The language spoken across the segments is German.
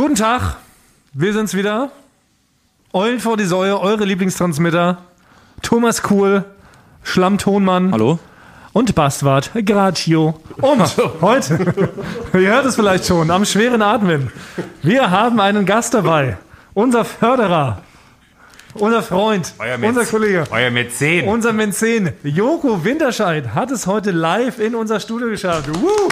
Guten Tag, wir sind's wieder. Eulen vor die Säue, eure Lieblingstransmitter. Thomas Kuhl, Schlammtonmann. Hallo? Und Bastwart Gratio. Und heute, ihr hört es vielleicht schon, am schweren Atmen. Wir haben einen Gast dabei. Unser Förderer, unser Freund, Euer unser. Kollege, Euer Mäzen. unser Mäzen, Joko Winterscheid, hat es heute live in unser Studio geschafft. Woo!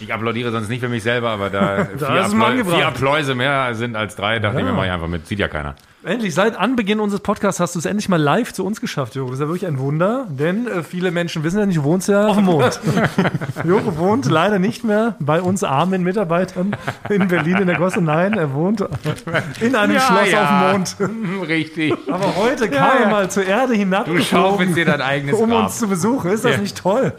Ich applaudiere sonst nicht für mich selber, aber da, vier, ist mal Applau angebracht. vier Appläuse mehr sind als drei, dachte Ja. ich mir, mach ich einfach mit. Sieht ja keiner. Endlich, seit Anbeginn unseres Podcasts hast du es endlich mal live zu uns geschafft, Joko. Das ist ja wirklich ein Wunder, denn äh, viele Menschen wissen ja nicht, du wohnst ja auf dem Mond. Joko wohnt leider nicht mehr bei uns armen Mitarbeitern in Berlin in der Gosse. Nein, er wohnt in einem Ja, Schloss ja. auf dem Mond. Richtig. Aber heute kam er ja. mal zur Erde Du hinabgeflogen, schaufelst dir dein eigenes um Grab. uns zu besuchen. Ist das nicht toll?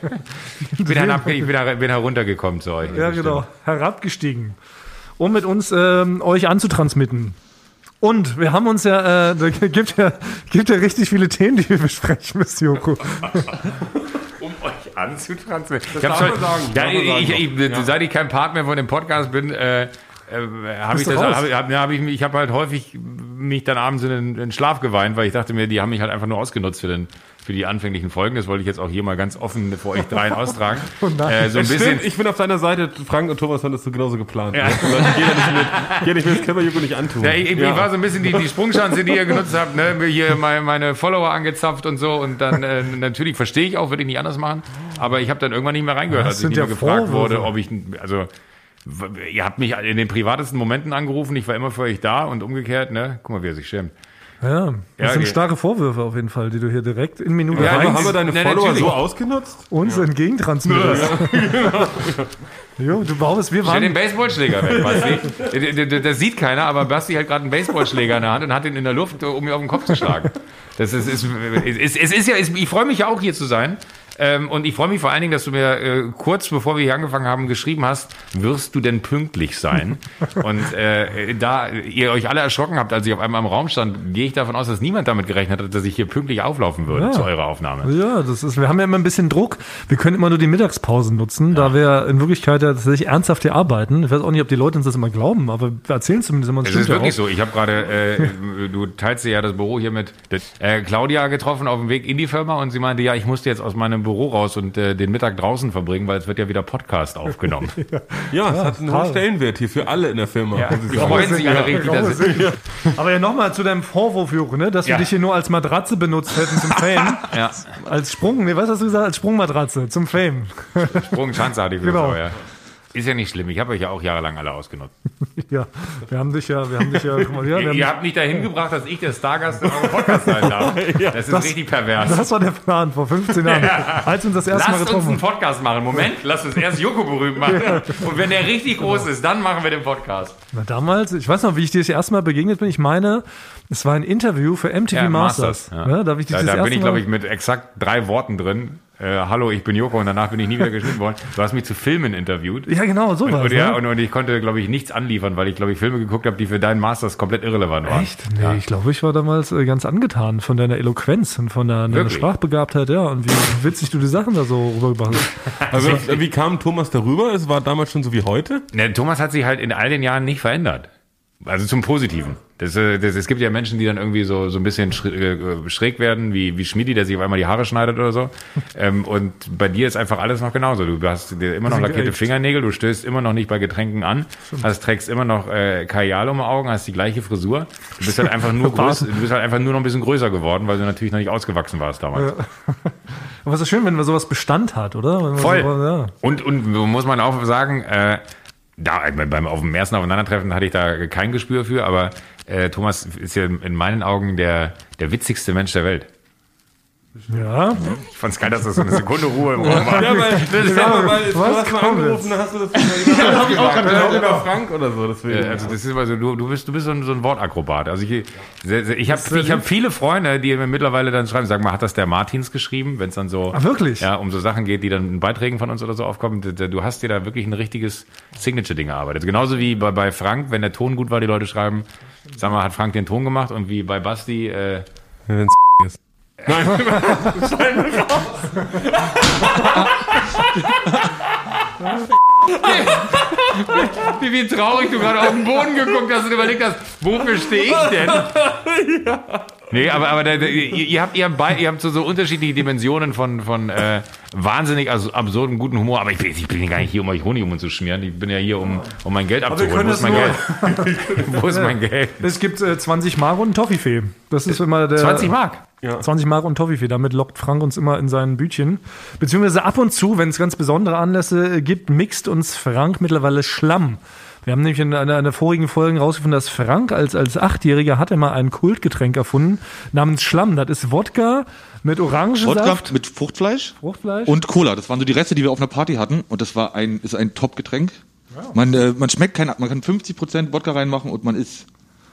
Ich bin, herab, ich bin, her- bin heruntergekommen zu euch. Ja, genau. Herabgestiegen. Um mit uns ähm, euch anzutransmitten. Und wir haben uns ja, äh, da gibt ja, gibt ja richtig viele Themen, die wir besprechen müssen, Joko. Um euch anzutransferieren. Ich sagen, Ja, ich, sagen, ich, Seit ich kein Part mehr von dem Podcast bin, äh, äh, habe ich das, hab, hab, ja, hab ich, mich- ich habe halt häufig mich dann abends in den, in den Schlaf geweint, weil ich dachte mir, die haben mich halt einfach nur ausgenutzt für den für die anfänglichen Folgen. Das wollte ich jetzt auch hier mal ganz offen vor euch dreien austragen. nein. äh, so ein Es bisschen. stimmt, ich bin auf deiner Seite. Frank und Thomas haben das so genauso geplant. Ja. Geh da nicht mit. Geh nicht mit, das können wir Joko nicht antun. Ja, ich, ich war so ein bisschen die, die Sprungschanze, die ihr genutzt habt, ne? mir hier meine, meine Follower angezapft und so. Und dann äh, natürlich verstehe ich auch, würde ich nicht anders machen. Aber ich habe dann irgendwann nicht mehr reingehört, Das als ich sind nicht ja mehr gefragt Vorwürfe. wurde, ob ich, also ihr habt mich in den privatesten Momenten angerufen, ich war immer für euch da und umgekehrt, ne? Guck mal, wie er sich schämt. Ja, das Ja, sind okay. starke Vorwürfe auf jeden Fall, die du hier direkt in Minute Ja, aber eins haben wir deine Ne, Follower natürlich. so ausgenutzt? uns entgegentransmittierst. Jo, du brauchst, wir Stell den waren, Baseballschläger weg, Basti. Das sieht keiner, aber Basti hat gerade einen Baseballschläger in der Hand und hat ihn in der Luft, um mir auf den Kopf zu schlagen. Das ist, ist, ist, es ist ja, ist, ich freue mich ja auch hier zu sein. Ähm, und ich freue mich vor allen Dingen, dass du mir äh, kurz bevor wir hier angefangen haben geschrieben hast, wirst du denn pünktlich sein? und äh, da ihr euch alle erschrocken habt, als ich auf einmal im Raum stand, gehe ich davon aus, dass niemand damit gerechnet hat, dass ich hier pünktlich auflaufen würde Ja. zu eurer Aufnahme. ja, das ist, wir haben ja immer ein bisschen Druck. Wir können immer nur die Mittagspausen nutzen, da wir in Wirklichkeit ja tatsächlich ernsthaft hier arbeiten. Ich weiß auch nicht, ob die Leute uns das immer glauben, aber wir erzählen zumindest immer. Es ist wirklich so. Ich habe gerade, äh, du teilst dir ja das Büro hier mit äh, Claudia getroffen auf dem Weg in die Firma und sie meinte, ja, ich musste jetzt aus meinem Büro raus und äh, den Mittag draußen verbringen, weil es wird ja wieder Podcast aufgenommen. Ja, es hat einen hohen Stellenwert hier für alle in der Firma. ja, sagen. freuen sich alle richtig. Dass sie, Aber ja, nochmal zu deinem Vorwurf, Joko, ne? dass wir Ja. dich hier nur als Matratze benutzt hätten zum Fame. ja, als Sprung, nee, was hast du gesagt? Als Sprungmatratze zum Fame. Sprung, Chance hatte ich Genau. genau. ja. Ist ja nicht schlimm. Ich habe euch ja auch jahrelang alle ausgenutzt. Ja, wir haben dich ja, wir haben dich ja, mal, ja, Ihr, ihr habt mich dahin gebracht, dass ich der Stargast in eurem Podcast sein darf. Das ist das- richtig pervers. Das war der Plan vor 15 Jahren, als wir uns das erste Mal Lasst uns getroffen einen. Podcast machen. Moment, lasst uns erst Joko berühmt machen. Und wenn der richtig groß ist, dann machen wir den Podcast. Na, damals, ich weiß noch, wie ich dir das erste Mal begegnet bin. Ich meine, es war ein Interview für MTV Masters. ja. Ja, da ich dich da, das da erste bin ich, glaube ich, mit exakt drei Worten drin. Äh, Hallo, ich bin Joko und danach bin ich nie wieder geschnitten worden. Du hast mich zu Filmen interviewt. ja, genau, so war Und, es. ja, ne? und, und ich konnte, glaube ich, nichts anliefern, weil ich, glaube ich, Filme geguckt habe, die für deinen Masters komplett irrelevant waren. Echt? Nee, ich glaube, ich war damals äh, ganz angetan von deiner Eloquenz und von deiner? Sprachbegabtheit, ja, und wie witzig du die Sachen da so rübergebracht hast. Also, wie kam Thomas darüber? Es war damals schon so wie heute? Ne, Thomas hat sich halt in all den Jahren nicht verändert. Also zum Positiven. Das, äh, das, es gibt ja Menschen, die dann irgendwie so, so ein bisschen schräg, äh, schräg werden, wie, wie Schmidi, der sich auf einmal die Haare schneidet oder so. ähm, und bei dir ist einfach alles noch genauso. Du hast dir immer noch lackierte. Fingernägel, du stößt immer noch nicht bei Getränken an, hast, trägst immer noch äh, Kajal um die Augen, hast die gleiche Frisur. Du bist halt einfach nur größer, du bist halt einfach nur noch ein bisschen größer geworden, weil du natürlich noch nicht ausgewachsen warst damals. Aber es ist schön, wenn man sowas Bestand hat, oder? Voll. So, ja. Und, und muss man auch sagen, äh, da, beim, auf dem ersten Aufeinandertreffen hatte ich da kein Gespür für, aber äh, Thomas ist ja in meinen Augen der, der witzigste Mensch der Welt. Ja. Ich fand's geil, dass das so eine Sekunde Ruhe im Raum war. Ja, weil, Ja, ja, weil du was hast mal kommt angerufen, dann hast du das ja, ich auch gerade über Frank oder so. Deswegen. Also das ist also du, du bist du bist so ein, so ein Wortakrobat. Also ich ich habe ich habe viele Freunde, die mir mittlerweile dann schreiben, sagen mal, hat das der Martins geschrieben, wenn es dann so Ah, wirklich? ja um so Sachen geht, die dann in Beiträgen von uns oder so aufkommen. Du- Du hast dir da wirklich ein richtiges Signature-Ding erarbeitet. Genauso wie bei, bei Frank, wenn der Ton gut war, die Leute schreiben, sag mal, hat Frank den Ton gemacht und wie bei Basti. Äh, Wenn's ist. Wie, wie traurig du gerade auf den Boden geguckt hast und überlegt hast, wofür stehe ich denn? Nee, aber, aber der, der, ihr, ihr habt, ihr habt, bei, ihr habt so, so unterschiedliche Dimensionen von, von äh, wahnsinnig also absurdem guten Humor. Aber ich bin, ich bin gar nicht hier, um euch Honig um uns zu schmieren. Ich bin ja hier, um, um mein Geld wir abzuholen. können Wo ist mein nur- Geld? Wo ist mein Geld? Es gibt äh, 20 Mark und ein Toffifee. Das ist immer der. 20 Mark. 20 Mark und Toffifee. Damit lockt Frank uns immer in sein Bütchen. Beziehungsweise ab und zu, wenn es ganz besondere Anlässe äh, gibt, mixt uns Frank mittlerweile Schlamm. Wir haben nämlich in einer, einer vorigen Folge rausgefunden, dass Frank als, als Achtjähriger hat er mal ein Kultgetränk erfunden namens Schlamm. Das ist Wodka mit Wodka Orangensaft, mit Fruchtfleisch Fruchtfleisch. und Cola. Das waren so die Reste, die wir auf einer Party hatten. Und das war ein, ist ein Top-Getränk. Man, äh, man schmeckt kein, man kann 50% Wodka reinmachen und man ist,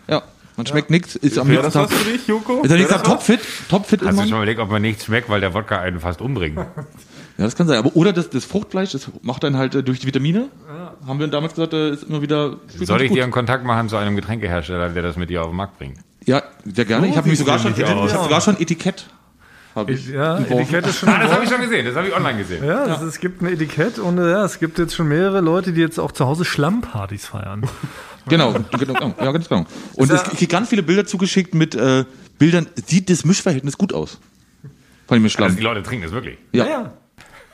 ja, man schmeckt nichts, ist am nächsten das Tag, was für dich, Joko? ist am nächsten Tag das topfit, topfit ist Hast du schon überlegt, ob man nichts schmeckt, weil der Wodka einen fast umbringt? Ja, das kann sein. Aber oder das, das Fruchtfleisch, das macht dann halt äh, durch die Vitamine. Haben wir damals gesagt, äh, ist immer wieder. Soll ich gut. dir einen Kontakt machen zu einem Getränkehersteller, der das mit dir auf den Markt bringt? Ja, sehr gerne. ich habe mich sogar schon, ich habe sogar schon Etikett. Hab ich ja. Etikett ist schon Ah, das habe ich schon gesehen, das habe ich online gesehen. Ja, das, es gibt ein Etikett und äh, ja, es gibt jetzt schon mehrere Leute, die jetzt auch zu Hause Schlammpartys feiern. Genau, genau, ja, ganz genau. Und es ich krieg ganz viele Bilder zugeschickt mit äh, Bildern. Sieht das Mischverhältnis gut aus? Von dem Also Schlamm. die Leute trinken das wirklich. Ja. Ja.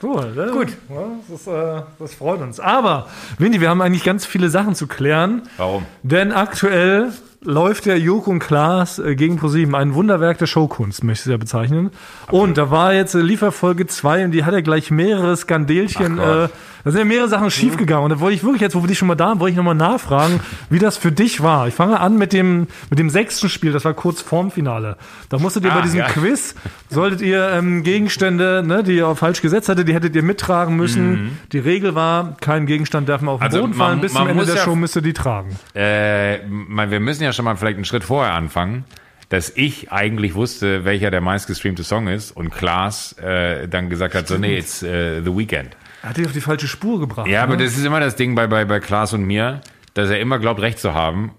So, ja, Gut. Ja, das, ist, äh, das freut uns. Aber, Windy, wir haben eigentlich ganz viele Sachen zu klären. Warum? Denn aktuell läuft der Joko und Klaas äh, gegen ProSieben. Ein Wunderwerk der Showkunst, möchte ich es ja bezeichnen. Und da war jetzt äh, Lieferfolge 2 und die hat ja gleich mehrere Skandelchen. Da sind ja mehrere Sachen schiefgegangen. Und da wollte ich wirklich jetzt, wo wir dich schon mal da haben, wollte ich nochmal nachfragen, wie das für dich war. Ich fange an mit dem, mit dem sechsten Spiel, das war kurz vorm Finale. Da musstet ihr Ah, bei diesem ja. Quiz, solltet ihr ähm, Gegenstände, ne, die ihr falsch gesetzt hattet, die hättet ihr mittragen müssen. Die Regel war, kein Gegenstand darf mehr auf den Mhm. Also Boden man- fallen. Bis man zum Ende der ja- Show müsst ihr die tragen. Äh, man, wir müssen ja schon mal vielleicht einen Schritt vorher anfangen, dass ich eigentlich wusste, welcher der meistgestreamte Song ist und Klaas äh, dann gesagt hat, so nee, it's äh, The Weekend. Er hat dich auf die falsche Spur gebracht. Ja, aber ne? das ist immer das Ding bei, bei, bei Klaas und mir, dass er immer glaubt, recht zu haben.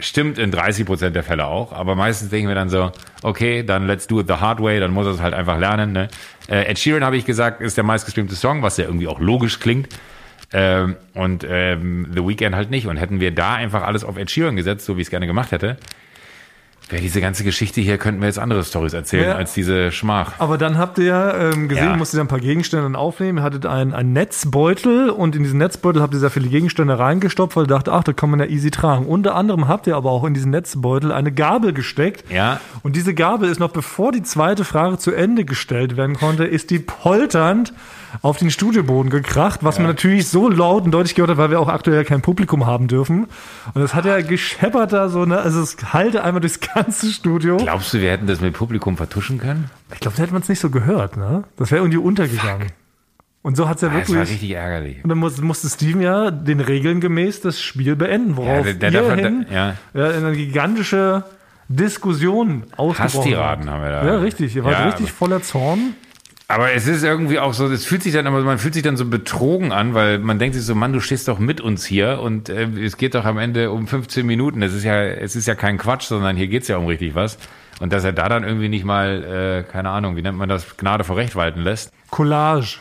Stimmt in 30 Prozent der Fälle auch, aber meistens denken wir dann so, okay, dann let's do it the hard way, dann muss er es halt einfach lernen. Ne? Äh, Ed Sheeran, habe ich gesagt, ist der meistgestreamte Song, was ja irgendwie auch logisch klingt. Ähm, und ähm, The Weeknd halt nicht. Und hätten wir da einfach alles auf Ed Sheeran gesetzt, so wie ich es gerne gemacht hätte, wäre diese ganze Geschichte hier, könnten wir jetzt andere Stories erzählen Ja. als diese Schmach. Aber dann habt ihr ja ähm, gesehen, Ja. musstet ihr ein paar Gegenstände dann aufnehmen. Ihr hattet einen, einen Netzbeutel und in diesen Netzbeutel habt ihr sehr viele Gegenstände reingestopft, weil ihr dachtet, ach, da kann man ja easy tragen. Unter anderem habt ihr aber auch in diesen Netzbeutel eine Gabel gesteckt. Ja. Und diese Gabel ist noch bevor die zweite Frage zu Ende gestellt werden konnte, ist die polternd auf den Studioboden gekracht, was man natürlich so laut und deutlich gehört hat, weil wir auch aktuell kein Publikum haben dürfen. Und es hat ja gescheppert da so, ne, also es hallte einmal durchs ganze Studio. Glaubst du, wir hätten das mit Publikum vertuschen können? Ich glaube, da hätte man es nicht so gehört, ne? Das wäre irgendwie untergegangen. Und so hat es ja Ah, Das war wirklich. richtig ärgerlich. Und dann muss, musste Steven ja den Regeln gemäß das Spiel beenden, worauf der- der ihr hin, ja. ja, in eine gigantische Diskussion ausgebrochen Hasstiraden haben wir da. Ja, richtig. Ihr wart Ja, richtig voller Zorn. Aber es ist irgendwie auch so, es fühlt sich dann, aber man fühlt sich dann so betrogen an, weil man denkt sich so, Mann, du stehst doch mit uns hier und äh, es geht doch am Ende um 15 Minuten. Es ist ja, es ist ja kein Quatsch, sondern hier geht's ja um richtig was. Und dass er da dann irgendwie nicht mal, äh, keine Ahnung, wie nennt man das, Gnade vor Recht walten lässt. Collage.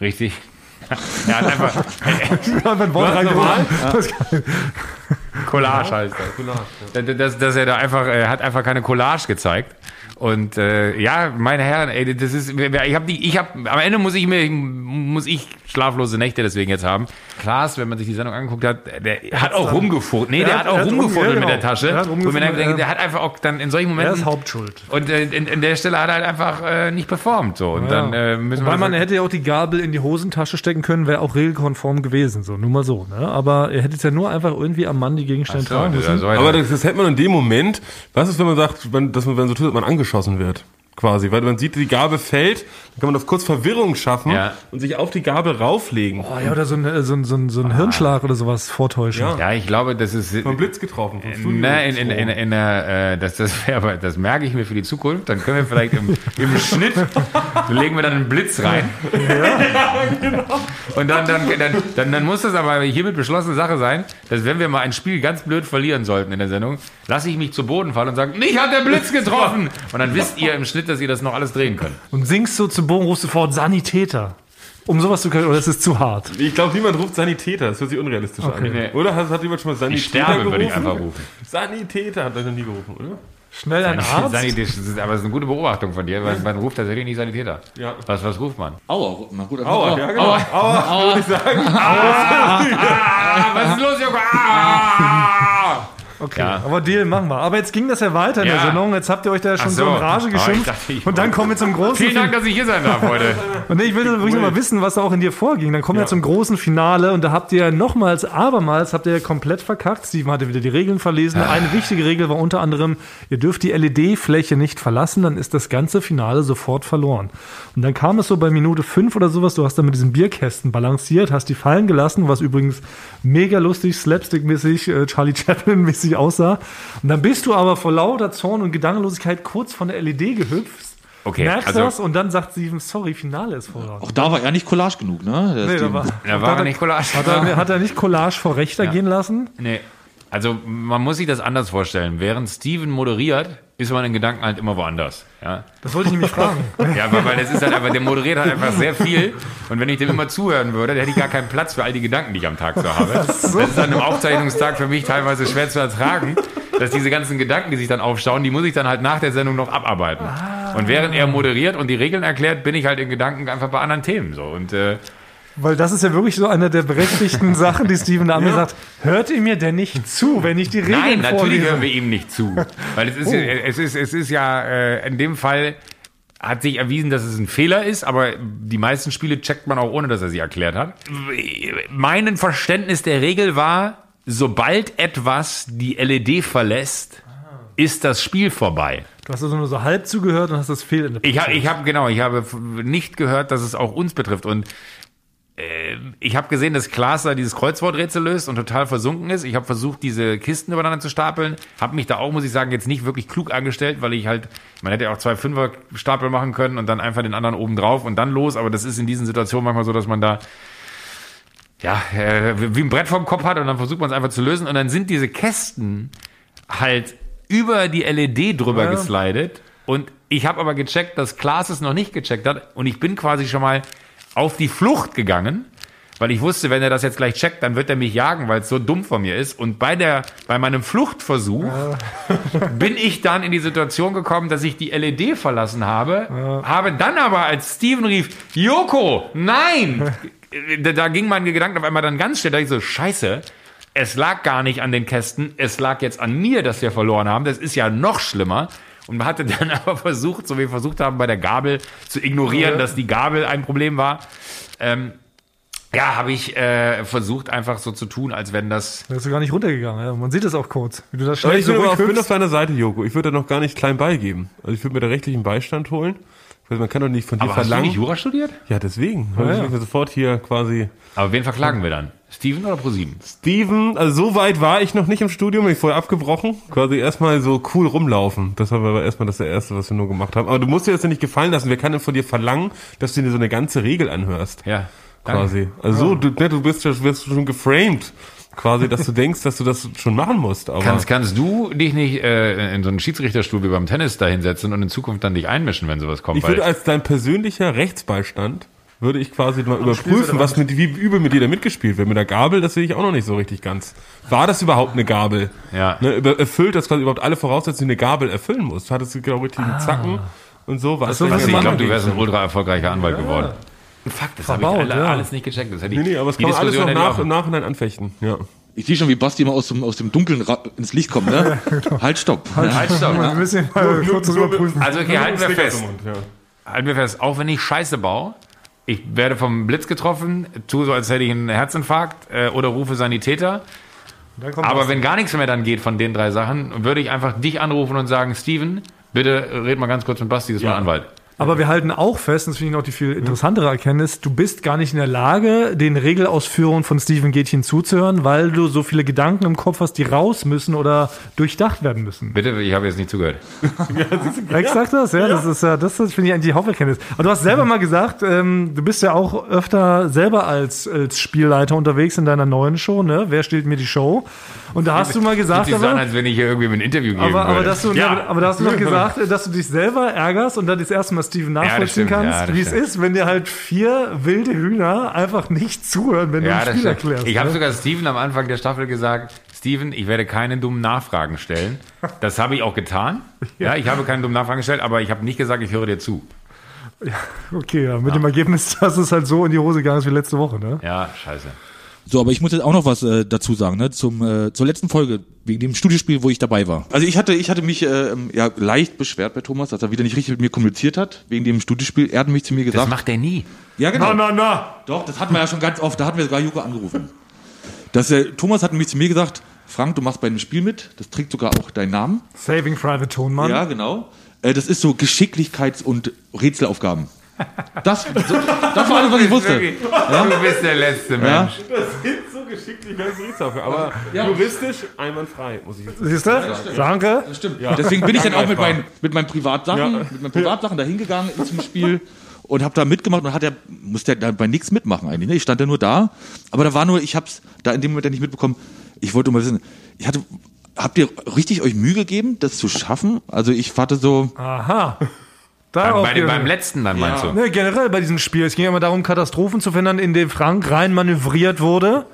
Richtig. er hat einfach Ja, Wort reingeworfen. Das kann- Collage heißt das. Dass, dass, dass er da einfach, er hat einfach keine Collage gezeigt. Und äh, ja, meine Herren, ey, das ist, ich habe die, ich habe, am Ende muss ich mir, muss ich schlaflose Nächte deswegen jetzt haben. Klaas, wenn man sich die Sendung angeguckt hat, der hat auch rumgefuchtelt. Nee, Er der hat- hat auch er rumgefuchtelt ja, mit der genau. Tasche. Er hat Wo mir dann ja. der hat einfach auch dann in solchen Er Momenten ist Hauptschuld. und äh, in, in der Stelle hat er halt einfach äh, nicht performt so und dann äh, müssen Wobei wir man hätte ja auch die Gabel in die Hosentasche stecken können, wäre auch regelkonform gewesen, so nur mal so. Ne? Aber ihr hättet ja nur einfach irgendwie am Mann die Gegenstände so, tragen müssen. so, Aber das, das hätte man in dem Moment, was ist, wenn man sagt, wenn, dass man, wenn so tut, dass man angeschossen wird? Quasi, weil man sieht, die Gabel fällt, dann kann man auf kurz Verwirrung schaffen Ja. und sich auf die Gabel rauflegen. Oh, ja, oder so ein, so ein, so ein, so ein Hirnschlag oder sowas vortäuschen. Ja. ja, ich glaube, das ist Vom Blitz getroffen. Studio. Na, in, in, in, in der, äh, das, das, aber das merke ich mir für die Zukunft. Dann können wir vielleicht im, im Schnitt, legen wir dann einen Blitz rein. Und dann, dann, dann, dann, dann muss das aber hiermit beschlossene Sache sein, dass wenn wir mal ein Spiel ganz blöd verlieren sollten in der Sendung, lasse ich mich zu Boden fallen und sage, mich hat der Blitz getroffen. Und dann wisst ihr im Schnitt, dass ihr das noch alles drehen könnt. Und singst so zu Boden, rufst sofort Sanitäter. Um sowas zu können, oder ist es zu hart? Ich glaube, niemand ruft Sanitäter. Das hört sich unrealistisch Okay. an. Nee. Oder hat, hat jemand schon mal Sanitäter Ich sterbe, gerufen? würde ich einfach rufen. Sanitäter hat er noch nie gerufen, oder? Schnell ein Arzt? Sanität, das ist, aber das ist eine gute Beobachtung von dir, weil man ruft tatsächlich nicht Sanitäter. Ja. Was, was ruft man? Aua, na gut, Aua, ja, genau. Aua, würde ich sagen. Ah, was ist los, Junge? Ah! Okay, Ja. aber Deal machen wir. Aber jetzt ging das ja weiter in der Ja. Sendung. Jetzt habt ihr euch da schon so, so. in Rage Oh, ich geschimpft. dachte, ich- und dann kommen wir zum großen Vielen Dank, dass ich hier sein darf heute. Und ich will wirklich noch mal wissen, was da auch in dir vorging. Dann kommen wir zum großen Finale und da habt ihr nochmals, abermals, habt ihr komplett verkackt. Steven hatte wieder die Regeln verlesen. Eine wichtige Regel war unter anderem, ihr dürft die LED-Fläche nicht verlassen, dann ist das ganze Finale sofort verloren. Und dann kam es so bei Minute fünf oder sowas, du hast da mit diesem Bierkästen balanciert, hast die fallen gelassen, was übrigens mega lustig, slapstick-mäßig, äh, Charlie Chaplin-mäßig aussah. Und dann bist du aber vor lauter Zorn und Gedankenlosigkeit kurz von der LED gehüpft. Okay, merkst also- das und dann sagt Steven, sorry, Finale ist voran. Auch da war er nicht Collage genug, ne? Der Nee, da war, Da war er nicht Collage. hat, er, hat er nicht Collage vor Rechter gehen lassen? Nee. Also man muss sich das anders vorstellen. Während Steven moderiert, ist man in Gedanken halt immer woanders. Ja, Das wollte ich nämlich fragen. ja weil, weil das ist halt einfach, der moderiert halt einfach sehr viel. Und wenn ich dem immer zuhören würde, dann hätte ich gar keinen Platz für all die Gedanken, die ich am Tag so habe. Das ist an einem Aufzeichnungstag für mich teilweise schwer zu ertragen, dass diese ganzen Gedanken, die sich dann aufstauen, die muss ich dann halt nach der Sendung noch abarbeiten. Und während er moderiert und die Regeln erklärt, bin ich halt in Gedanken einfach bei anderen Themen so. Und äh, Weil das ist ja wirklich so eine der berechtigten Sachen, die Steven da mir sagt. Hört ihr mir denn nicht zu, wenn ich die Regeln Nein, natürlich vorlese? hören wir ihm nicht zu. Weil es ist, Oh. ja, es ist, es ist ja äh, in dem Fall hat sich erwiesen, dass es ein Fehler ist, aber die meisten Spiele checkt man auch ohne, dass er sie erklärt hat. Mein Verständnis der Regel war, sobald etwas die LED verlässt, ist das Spiel vorbei. Du hast also nur so halb zugehört und hast das Fehl Ich habe, ich hab, genau, ich habe nicht gehört, dass es auch uns betrifft. Und ich habe gesehen, dass Klaas da dieses Kreuzworträtsel löst und total versunken ist. Ich habe versucht, diese Kisten übereinander zu stapeln. Habe mich da auch, muss ich sagen, jetzt nicht wirklich klug angestellt, weil ich halt, man hätte ja auch zwei Fünfer-Stapel machen können und dann einfach den anderen oben drauf und dann los. Aber das ist in diesen Situationen manchmal so, dass man da ja, äh, wie ein Brett vorm Kopf hat und dann versucht man es einfach zu lösen und dann sind diese Kästen halt über die LED drüber Ja. geslidet und ich habe aber gecheckt, dass Klaas es noch nicht gecheckt hat und ich bin quasi schon mal auf die Flucht gegangen, weil ich wusste, wenn er das jetzt gleich checkt, dann wird er mich jagen, weil es so dumm von mir ist und bei der bei meinem Fluchtversuch bin ich dann in die Situation gekommen, dass ich die LED verlassen habe, habe dann aber als Steven rief, Joko, nein! da, da ging mein Gedanke auf einmal dann ganz schnell, da ich so, scheiße, es lag gar nicht an den Kästen, es lag jetzt an mir, dass wir verloren haben. Das ist ja noch schlimmer. Und man hatte dann aber versucht, so wie wir versucht haben, bei der Gabel zu ignorieren, Ja. dass die Gabel ein Problem war. Ähm, ja, habe ich äh, versucht, einfach so zu tun, als wenn das. Da ist du gar nicht runtergegangen. Ja. Man sieht es auch kurz, wie du das schnell ich bin, aber auf, bin auf deiner Seite, Joko. Ich würde da noch gar nicht klein beigeben. Also ich würde mir da rechtlichen Beistand holen. Man kann doch nicht von dir Aber hast du verlangen. nicht Jura studiert? ja, deswegen. Weil ja. ich sofort hier quasi Aber wen verklagen wir dann? Steven oder ProSieben? Steven, also so weit war ich noch nicht im Studium, ich vorher abgebrochen. Quasi erstmal so cool rumlaufen. Das war aber erstmal das erste, was wir nur gemacht haben. Aber du musst dir das ja nicht gefallen lassen. Wer kann denn von dir verlangen, dass du dir so eine ganze Regel anhörst? Ja. danke. Quasi. Also so, du, ne, du bist, ja- du wirst schon geframed. Quasi, dass du denkst, dass du das schon machen musst. Aber Kannst, kannst du dich nicht äh, in so einen Schiedsrichterstuhl wie beim Tennis da hinsetzen und in Zukunft dann dich einmischen, wenn sowas kommt? ich würde als dein persönlicher Rechtsbeistand würde ich quasi mal überprüfen, was mit, wie übel mit dir da mitgespielt wird. Mit der Gabel, das sehe ich auch noch nicht so richtig ganz. War das überhaupt eine Gabel? Ja. Ne, erfüllt das quasi überhaupt alle Voraussetzungen, die eine Gabel erfüllen muss? Hattest du genau richtigen Zacken und so? War so, was man- ich glaube, du wärst ein ultra erfolgreicher Anwalt geworden. Fuck, das habe ich alle, ja. alles nicht gecheckt. Das hätte ich, Nee, nee, aber es kann man alles noch nach, im Nachhinein anfechten. Ja. Ich sehe schon, wie Basti mal aus dem, aus dem Dunkeln ra- ins Licht kommt, ne? Halt, stopp. Halt, stopp. Ein bisschen mal kurz zu überprüfen. Also okay, halten wir fest. Mund, ja. Halten wir fest, auch wenn ich Scheiße baue, ich werde vom Blitz getroffen, tue so, als hätte ich einen Herzinfarkt äh, oder rufe Sanitäter. Aber wenn gar nichts mehr dann geht von den drei Sachen, würde ich einfach dich anrufen und sagen, Steven, bitte red mal ganz kurz mit Basti, das ist mein Anwalt. Aber wir halten auch fest, das finde ich noch die viel interessantere Erkenntnis, du bist gar nicht in der Lage, den Regelausführungen von Steven Gätchen zuzuhören, weil du so viele Gedanken im Kopf hast, die raus müssen oder durchdacht werden müssen. Bitte, ich habe jetzt nicht zugehört. Rex sagt das, ja, das ist ja, das ist, finde ich eigentlich die Haupterkenntnis. Aber du hast selber mal gesagt, ähm, du bist ja auch öfter selber als, als Spielleiter unterwegs in deiner neuen Show, ne? Wer steht mir die Show? Und da hast du mal gesagt, an, aber, als wenn ich hier irgendwie ein Interview geben aber, aber, würde. dass du, ja. aber, aber da hast du noch gesagt, dass du dich selber ärgerst und dann das erste Mal Steven nachvollziehen ja, kannst, das wie es ist, wenn dir halt vier wilde Hühner einfach nicht zuhören, wenn Ja, du ein Spiel erklärst. Ich habe ne? sogar Steven am Anfang der Staffel gesagt, Steven, ich werde keine dummen Nachfragen stellen. Das habe ich auch getan. Ja, ich habe keine dummen Nachfragen gestellt, aber ich habe nicht gesagt, ich höre dir zu. Okay, ja, mit dem Ergebnis, dass es halt so in die Hose gegangen ist wie letzte Woche, ne? Ja, scheiße. So, aber ich muss jetzt auch noch was äh, dazu sagen, ne, zum äh, zur letzten Folge wegen dem Studiospiel, wo ich dabei war. Also ich hatte ich hatte mich äh, ja leicht beschwert bei Thomas, dass er wieder nicht richtig mit mir kommuniziert hat wegen dem Studiospiel. Er hat mich zu mir Das gesagt, macht er nie. ja genau. Na, na, na! Doch, das hatten wir ja schon ganz oft, da hatten wir sogar Joko angerufen. Das, äh, Thomas hat nämlich zu mir gesagt, Frank, du machst bei dem Spiel mit, das trägt sogar auch deinen Namen. Saving Private Tonmann. Ja, genau. Äh, das ist so Geschicklichkeits- und Rätselaufgaben. Das, so, das war alles, was ich wusste. Du bist der letzte Ja. Mensch. Das sind so geschickliche Rätsel, aber juristisch einwandfrei, muss ich jetzt sagen. Siehst du? Danke. Stimmt. Deswegen bin ich dann auch mit meinen, mit meinen Privatsachen, Ja. mit meinen Privatsachen da hingegangen zum Spiel und habe da mitgemacht und hat er musste ja bei nichts mitmachen eigentlich. Ne? Ich stand ja nur da, aber da war nur, ich hab's da in dem Moment ja nicht mitbekommen. Ich wollte mal wissen, ich hatte, habt ihr richtig euch Mühe gegeben, das zu schaffen? Also ich warte so, Aha. Darauf Bei dem, beim letzten dann meinst du? Ne, generell bei diesem Spiel. Es ging ja immer darum, Katastrophen zu verhindern, in denen Frank rein manövriert wurde.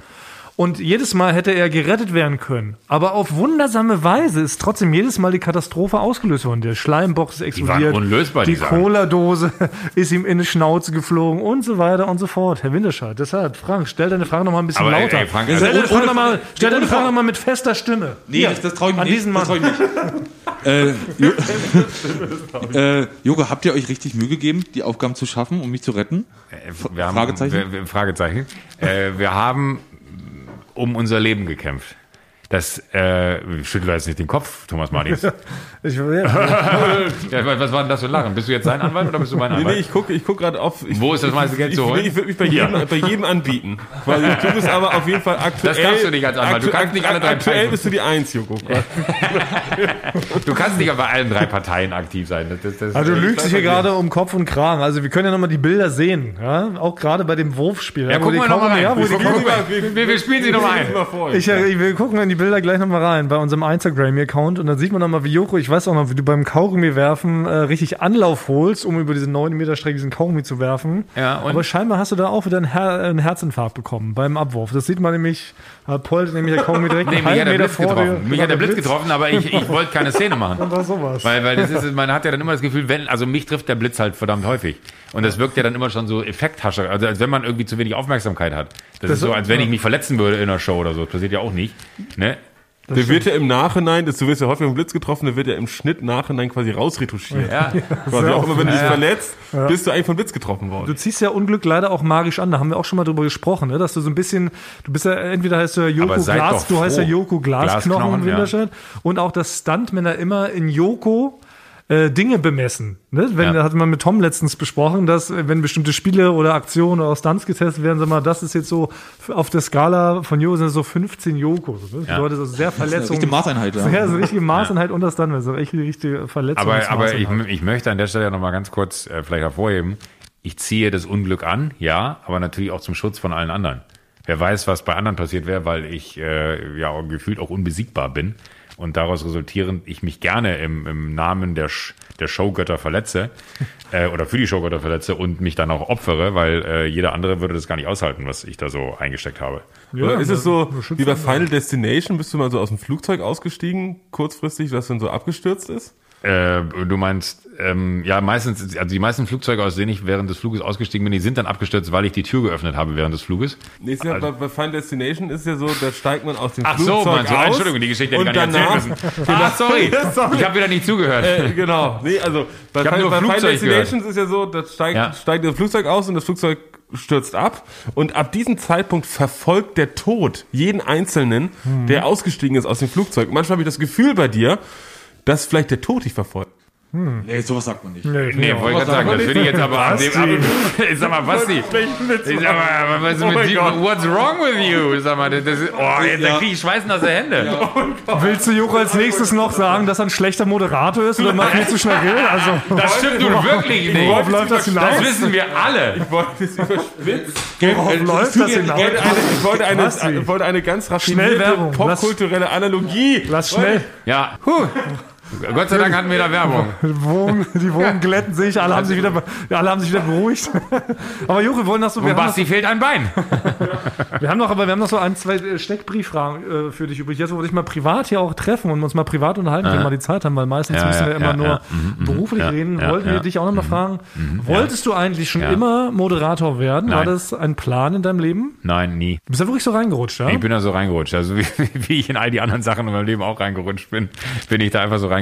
Und jedes Mal hätte er gerettet werden können. Aber auf wundersame Weise ist trotzdem jedes Mal die Katastrophe ausgelöst worden. Der Schleimbox ist explodiert. unlösbar, die die. Cola-Dose ist ihm in die Schnauze geflogen und so weiter und so fort. Herr Winterscheid, deshalb, Frank, stell deine Frage noch mal ein bisschen Aber, ey, lauter. ey, Frank, stell also deine Frage noch stell deine Frage Frage. noch mal mit fester Stimme. nee, Hier, das, das trau ich mir an nicht. diesen Das trau Mann. ich nicht. äh, jo äh, Joko, habt ihr euch richtig Mühe gegeben, die Aufgaben zu schaffen, um mich zu retten? Äh, wir haben, Fragezeichen? Wir, wir, Fragezeichen. Äh, wir haben um unser Leben gekämpft. Das äh, schüttelt jetzt nicht den Kopf, Thomas Martins. Ich, ja, ja, was war denn das für ein Lachen? Bist du jetzt sein Anwalt oder bist du mein Nee, Anwalt? nee, ich gucke ich guck gerade auf. Ich, Wo ist das meiste Geld ich, zu holen? Ich, würde mich bei jedem, bei jedem anbieten. Quasi, du bist aber auf jeden Fall aktuell. Das darfst du nicht als Anwalt. Du kannst nicht alle drei Aktuell Parteien- bist du die Eins, Joko. Du kannst nicht bei allen drei Parteien aktiv sein. Das, das, Also du lügst dich hier gerade um Kopf und Kragen. Also wir können ja nochmal die Bilder sehen. Ja? Auch gerade bei dem Wurfspiel. Ja, wo gucken wir noch mal Kaugummi- rein. ja, Wir. Wir, wir spielen sie noch mal ein. Ich, äh, ich, wir gucken in die Bilder gleich nochmal rein bei unserem Instagram-Account und dann sieht man nochmal, wie Joko, ich weiß auch noch, wie du beim Kaugummi werfen äh, richtig Anlauf holst, um über diese 9 Meter Strecke diesen Kaugummi zu werfen. Ja, Aber scheinbar hast du da auch wieder einen, Her einen Herzinfarkt bekommen beim Abwurf. Das sieht man nämlich, da poltert nämlich der Kaugummi direkt Nee, einen mich hat halben der Meter Blitz vor dir. getroffen. Mich hat der Blitz getroffen, aber ich, ich wollte keine Szene machen. Oder sowas. Weil, weil das ist, man hat ja dann immer das Gefühl, wenn, also mich trifft der Blitz halt verdammt häufig. Und das wirkt ja dann immer schon so Effekthascher, also als wenn man irgendwie zu wenig Aufmerksamkeit hat. Das, ist so, als wenn ich mich verletzen würde in einer Show oder so. Das passiert ja auch nicht. Ne? Der wird ja im Nachhinein, das, du wirst ja häufig vom Blitz getroffen, der wird ja im Schnitt nachhinein quasi rausretuschiert. Ja. Quasi auch immer, wenn du dich Ja. verletzt, bist du eigentlich vom Blitz getroffen worden. Du ziehst ja Unglück leider auch magisch an. Da haben wir auch schon mal drüber gesprochen, ne? dass du so ein bisschen, du bist ja, entweder heißt du ja Joko Glas, du heißt ja. Joko Glasknochen Glasknochen, im Winterscheid. Und auch, dass Stuntmänner immer in Joko äh, Dinge bemessen. Ne? Wenn, Ja. Da hatte man mit Tom letztens besprochen, dass äh, wenn bestimmte Spiele oder Aktionen oder auch Stunts getestet werden, sag mal, das ist jetzt so auf der Skala von Joko sind das so 15 Joko. Ne? Das Ja. bedeutet, das ist sehr verletzung. richtige Maßeinheit, ja. Ja, so eine richtige Maßeinheit unter Stuntman. So echt eine richtige Verletzung. Aber, aber ich, ich möchte an der Stelle noch mal ganz kurz äh, vielleicht hervorheben, ich ziehe das Unglück an, ja, aber natürlich auch zum Schutz von allen anderen. Wer weiß, was bei anderen passiert wäre, weil ich äh, ja gefühlt auch unbesiegbar bin und daraus resultierend ich mich gerne im, im Namen der, Sh der Showgötter verletze äh, oder für die Showgötter verletze und mich dann auch opfere, weil äh, jeder andere würde das gar nicht aushalten, was ich da so eingesteckt habe. Oder ist es so, wie bei. Final Destination, bist du mal so aus dem Flugzeug ausgestiegen, kurzfristig, was dann so abgestürzt ist? Äh, du meinst, ähm, ja, meistens, also die meisten Flugzeuge, aus denen ich während des Fluges ausgestiegen bin, die sind dann abgestürzt, weil ich die Tür geöffnet habe während des Fluges. Nee, ist ja, bei, bei Final Destination ist ja so, da steigt man aus dem Ach so, Flugzeug meinst du? aus. Entschuldigung, die Geschichte hätte ich gar nicht danach, erzählen müssen. Ah, sorry. Sorry. Ich habe wieder nicht zugehört. Äh, genau. Nee, also bei, Ich Final, nur bei Final Destinations ist ja so, da steigt, Ja. steigt das Flugzeug aus und das Flugzeug stürzt ab. Und ab diesem Zeitpunkt verfolgt der Tod jeden Einzelnen, Mhm. der ausgestiegen ist aus dem Flugzeug. Manchmal habe ich das Gefühl bei dir, dass vielleicht der Tod dich verfolgt. Nee, sowas sagt man nicht. Nee, Nee, wollte ich gerade sagen, das finde ich jetzt aber an dem Abend. Ich sag mal, Basti. Ich sag mal, was ist Oh mit dir? What's wrong with you? Sag mal, das ist, oh, jetzt da krieg ich schweißnasse Hände. Willst du Joko als nächstes noch sagen, dass er ein schlechter Moderator ist oder mal viel zu schnell redet? Also, Das stimmt nun wirklich nicht. worauf läuft das hinaus? Das wissen wir alle. Ich wollte es überspitzt. Worauf läuft das hinaus? ich wollte eine, ich wollte eine ganz raffinierte popkulturelle Analogie. Lass schnell. Ja. Huh. Gott sei Dank hatten wir da Werbung. Die Wogen, die Wogen glätten sich, alle haben sich wieder, alle haben sich wieder beruhigt. Aber Jure, wir wollen noch so, wir Und Basti fehlt ein Bein. wir haben noch, aber wir haben noch so ein, zwei äh, Steckbrieffragen äh, für dich übrig. Jetzt, wo wir dich mal privat hier auch treffen und uns mal privat unterhalten, wenn wir mal die Zeit haben, weil meistens Ja, müssen wir ja, immer ja, nur. Mhm, mhm, beruflich reden. Wollten wir dich auch noch mal fragen, wolltest du eigentlich schon immer Moderator werden? War Nein. das ein Plan in deinem Leben? Nein, nie. Du bist ja wirklich so reingerutscht, ja? Ich bin da so reingerutscht. Also wie, wie ich in all die anderen Sachen in meinem Leben auch reingerutscht bin, bin ich da einfach so reingerutscht.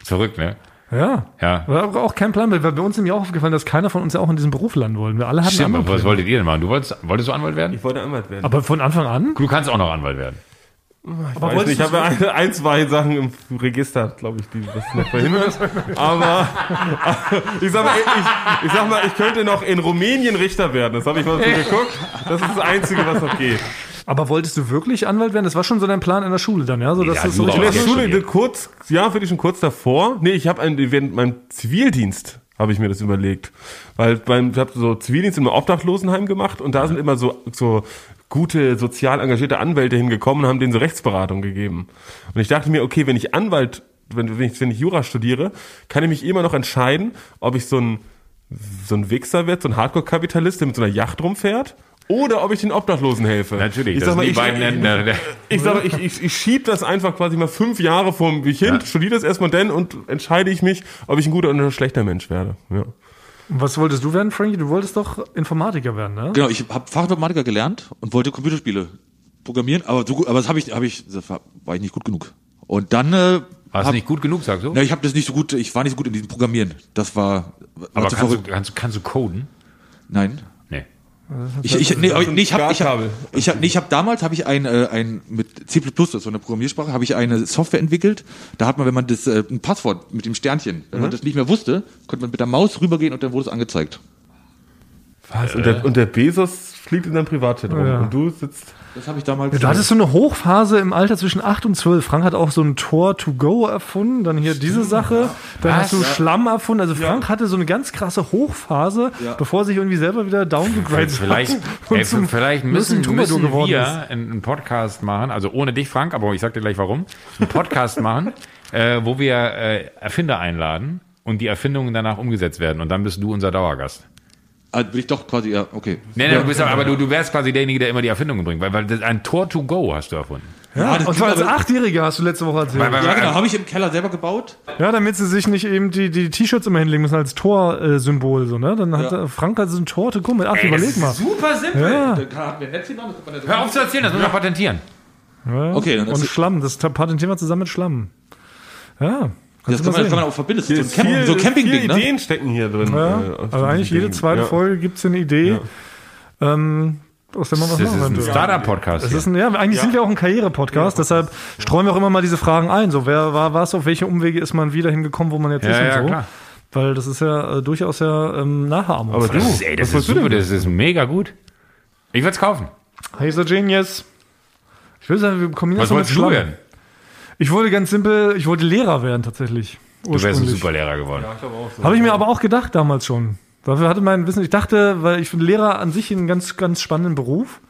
Ist verrückt, ne? Ja. Ja. War auch kein Plan, weil bei uns ist mir auch aufgefallen, dass keiner von uns ja auch in diesem Beruf landen wollen. Wir alle hatten Stimmt, aber was wolltet ihr denn machen? Du wolltest, wolltest du Anwalt werden? Ich wollte Anwalt werden. Aber von Anfang an? Du kannst auch noch Anwalt werden. Aber Weiß nicht, ich habe ein, ein, zwei Sachen im Register, glaube ich, die das noch verhindern. Aber ich sag, mal, ich, ich sag mal, ich könnte noch in Rumänien Richter werden. Das habe ich mal so geguckt. Das ist das Einzige, was noch geht. Aber wolltest du wirklich Anwalt werden? Das war schon so dein Plan in der Schule dann, ja? So, dass Ja, das so In der Schule kurz, ja, wirklich schon kurz davor. Nee, ich habe während meinem Zivildienst habe ich mir das überlegt. Weil beim, ich habe so Zivildienst im Obdachlosenheim gemacht und da sind immer so, so gute, sozial engagierte Anwälte hingekommen und haben denen so Rechtsberatung gegeben. Und ich dachte mir, okay, wenn ich Anwalt, wenn, wenn, ich, wenn ich Jura studiere, kann ich mich immer noch entscheiden, ob ich so ein, so ein Wichser werde, so ein Hardcore-Kapitalist, der mit so einer Yacht rumfährt, oder ob ich den Obdachlosen helfe. Natürlich, ich das sag mal, die ich, beiden ich, Enden. der- ich sage, ich, ich, ich schieb das einfach quasi mal fünf Jahre vor mich hin, Ja. studiere das erstmal dann und entscheide ich mich, ob ich ein guter oder ein schlechter Mensch werde. Ja. Was wolltest du werden, Frankie? Du wolltest doch Informatiker werden, ne? Genau, ich habe Fachinformatiker gelernt und wollte Computerspiele programmieren, aber so gut, aber das habe ich, habe ich, das war, war ich nicht gut genug. Und dann äh, War es hab, nicht gut genug, sagst du? Na, ich habe das nicht so gut, ich war nicht so gut in diesem Programmieren. Das war, war aber kannst du, kannst, du- kannst du coden? Nein. Ich, ich, nee, nee, ich habe ich hab, ich hab, nee, ich hab damals habe ich ein, äh, ein mit C++, das so eine Programmiersprache, habe ich eine Software entwickelt. Da hat man, wenn man das äh, ein Passwort mit dem Sternchen, wenn Mhm. man das nicht mehr wusste, konnte man mit der Maus rübergehen und dann wurde es angezeigt. Was? Und, der, und der Bezos fliegt in deinem Privatjet rum Ja. und du sitzt. Das habe ich damals. Du hattest so eine Hochphase im Alter zwischen 8 und 12. Frank hat auch so ein Tor to go erfunden, dann hier diese Sache, dann Was? hast du Schlamm erfunden. Also Frank hatte so eine ganz krasse Hochphase, bevor er sich irgendwie selber wieder downgegradet Vielleicht, hat ey, vielleicht lustigen müssen, müssen geworden wir einen Podcast machen, also ohne dich, Frank, aber ich sag dir gleich warum, einen Podcast machen, äh, wo wir äh, Erfinder einladen und die Erfindungen danach umgesetzt werden und dann bist du unser Dauergast. Ah, will ich doch quasi, ja, okay. Nee, nee, du bist aber, aber du, du wärst quasi derjenige, der immer die Erfindungen bringt, weil, weil das ein Tor to go hast du erfunden. Ja, das und zwar als Achtjähriger hast du letzte Woche erzählt. Weil- weil- Ja, genau, habe ich im Keller selber gebaut. Ja, damit sie sich nicht eben die, die T-Shirts immer hinlegen müssen als Tor-Symbol, so, ne? Dann hat Ja. äh, Frank halt so ein Tor to go mit. Ach, Ey, das überleg ist mal. Super simpel. Ja, das man Hör auf zu erzählen, das müssen wir patentieren. ja. Okay, dann Und ist- Schlamm, das patentieren wir zusammen mit Schlamm. Ja. Das kann man, das kann man auch verbinden. So ein, Viel- Camp, so ein Campingding, viele ne? Ideen stecken hier drin. Ja, äh, also eigentlich jede Ding. zweite Ja. Folge gibt's hier eine Idee, ähm, aus der man was Das machen ist ein könnte. Startup-Podcast. Das ist ein, ja, eigentlich sind wir auch ein Karriere-Podcast, deshalb streuen wir auch immer mal diese Fragen ein. So, wer war was, auf welche Umwege ist man wieder hingekommen, wo man jetzt Ja, ist und ja, so. klar. Weil das ist ja äh, durchaus ja ähm, Nachahmung. Aber du, Das ist, ey, das was ist super, das ist mega gut. Ich würde es kaufen. Hey, so Genius. Ich will sagen, wir kombinieren Was das mit wolltest du Schlamm. werden? Ich wollte ganz simpel, ich wollte Lehrer werden tatsächlich. Du wärst ein. Superlehrer geworden. Habe ich mir aber auch gedacht damals schon. Dafür hatte mein Wissen, ich dachte, weil ich finde Lehrer an sich einen ganz, ganz spannenden Beruf.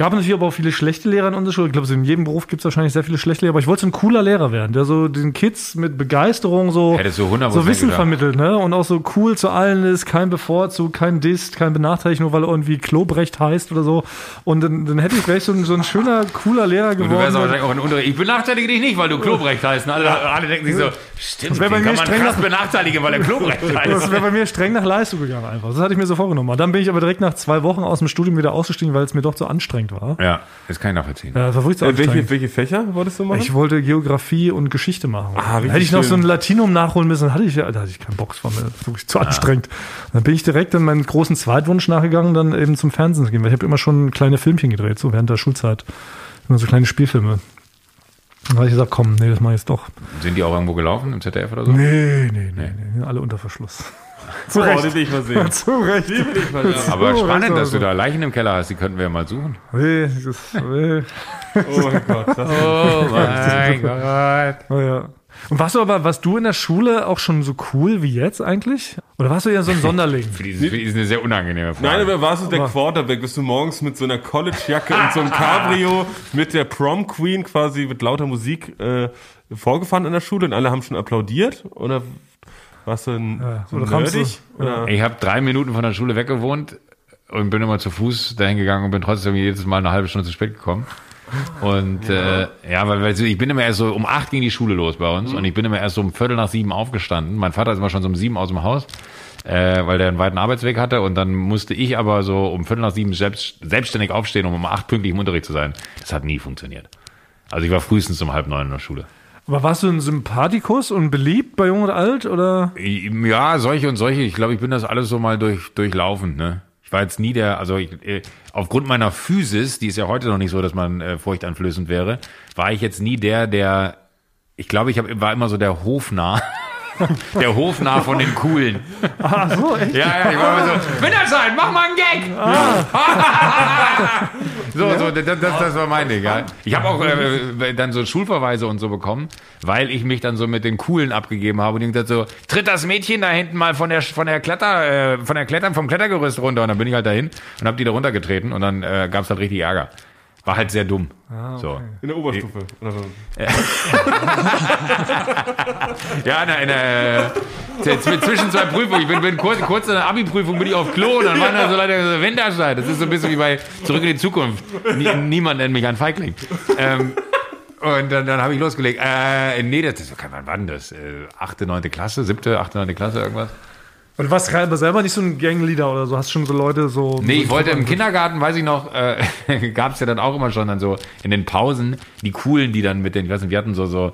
Gab natürlich aber auch viele schlechte Lehrer in unserer Schule. Ich glaube, so in jedem Beruf gibt es wahrscheinlich sehr viele schlechte Lehrer, aber ich wollte so ein cooler Lehrer werden, der so den Kids mit Begeisterung so, 100% so Wissen gedacht. vermittelt, ne? Und auch so cool zu allen ist, kein Bevorzug, kein Dist, kein Benachteiligt, nur weil er irgendwie Klobrecht heißt oder so. Und dann, dann hätte ich gleich so ein, so ein schöner, cooler Lehrer Und du geworden. wärst auch wahrscheinlich auch ein Unterricht. Ich benachteilige dich nicht, weil du Klobrecht heißt. Und alle, alle denken sich so, stimmt, wär bei mir kann man streng krass nach- benachteiligen, weil er Klobrecht Das heißt. wäre bei mir streng nach Leistung gegangen einfach. Das hatte ich mir so vorgenommen. Dann bin ich aber direkt nach zwei Wochen aus dem Studium wieder ausgestiegen, weil es mir doch zu anstrengend war. Ja, das kann ich nachvollziehen. Ja, das war wirklich zu Äh, anstrengend. welche, welche Fächer wolltest du machen? Ich wollte Geografie und Geschichte machen. Ah, Hätte ich noch schön. so ein Latinum nachholen müssen, dann hatte ich, ja- da hatte ich keinen Bock, das war mir wirklich zu anstrengend. Dann bin ich direkt in meinen großen Zweitwunsch nachgegangen, dann eben zum Fernsehen zu gehen, weil ich habe immer schon kleine Filmchen gedreht, so während der Schulzeit. Immer so kleine Spielfilme. Dann habe ich gesagt, komm, nee, das mache ich jetzt doch. Sind die auch irgendwo gelaufen im ZDF oder so? Nee, nee, nee, nee, alle unter Verschluss. Zu oh, Recht. den will ich mal sehen. Zu Recht. Aber So, spannend, dass du, du da Leichen im Keller hast. Die könnten wir ja mal suchen. Nee, das, nee. Oh mein Gott. Das Oh mein Gott. Oh, ja. Und warst du aber, warst du in der Schule auch schon so cool wie jetzt eigentlich? Oder warst du ja so ein Sonderling? Für die, für die ist eine sehr unangenehme Frage. Nein, aber warst du der Quarterback? Bist du morgens mit so einer College-Jacke und so einem Cabrio mit der Prom Queen quasi mit lauter Musik äh, vorgefahren in der Schule und alle haben schon applaudiert? Oder warst du ein, Ja, so oder kamst du- nerdig? Oder? Ich habe drei Minuten von der Schule weggewohnt und bin immer zu Fuß dahin gegangen und bin trotzdem jedes Mal eine halbe Stunde zu spät gekommen. Und ja, äh, ja weil, weil ich bin immer erst so um acht ging die Schule los bei uns und ich bin immer erst so um Viertel nach sieben aufgestanden. Mein Vater ist immer schon so um sieben aus dem Haus, äh, weil der einen weiten Arbeitsweg hatte und dann musste ich aber so um Viertel nach sieben selbst, selbstständig aufstehen, um um acht pünktlich im Unterricht zu sein. Das hat nie funktioniert. Also ich war frühestens um halb neun in der Schule. Aber warst du ein Sympathikus und beliebt bei Jung und Alt? Oder? Ja, solche und solche. Ich glaube, ich bin das alles so mal durch, durchlaufend, ne? Ich war jetzt nie der, also ich, äh, aufgrund meiner Physis, die ist ja heute noch nicht so, dass man äh, furchteinflößend wäre, war ich jetzt nie der, der, ich glaube, ich hab, war immer so der Hofnarr. Der Hofnarr von den Coolen. Ah, so, echt? Ja, ja, ich war immer so, Winterscheid, mach mal einen Gag! so, so, das, das, das war mein Ding, ja. Ich habe auch äh, dann so Schulverweise und so bekommen, weil ich mich dann so mit den Coolen abgegeben habe und die haben gesagt so, tritt das Mädchen da hinten mal von der von der Kletter, äh, von der Klettern, vom Klettergerüst runter und dann bin ich halt dahin und habe die da runtergetreten und dann äh, gab es halt richtig Ärger. War halt sehr dumm. So. In der Oberstufe. So. Ja, in der, in der, z- zwischen zwei Prüfungen. Ich bin, bin kurz, kurz in der Abi-Prüfung bin ich auf Klo und dann waren da so Leute so Winterscheid. Das ist so ein bisschen wie bei Zurück in die Zukunft. Nie, niemand nennt mich ein Feigling. Ähm, und dann, dann habe ich losgelegt. Äh, nee, das ist, wann war denn das? Äh, achte, neunte Klasse, siebte, achte, neunte Klasse, irgendwas? Und du warst aber selber nicht so ein Gangleader oder so? Hast schon so Leute so. Nee, so ich wollte im Kindergarten, weiß ich noch, äh, gab es ja dann auch immer schon dann so in den Pausen die coolen, die dann mit den, ich weiß nicht, wir hatten so so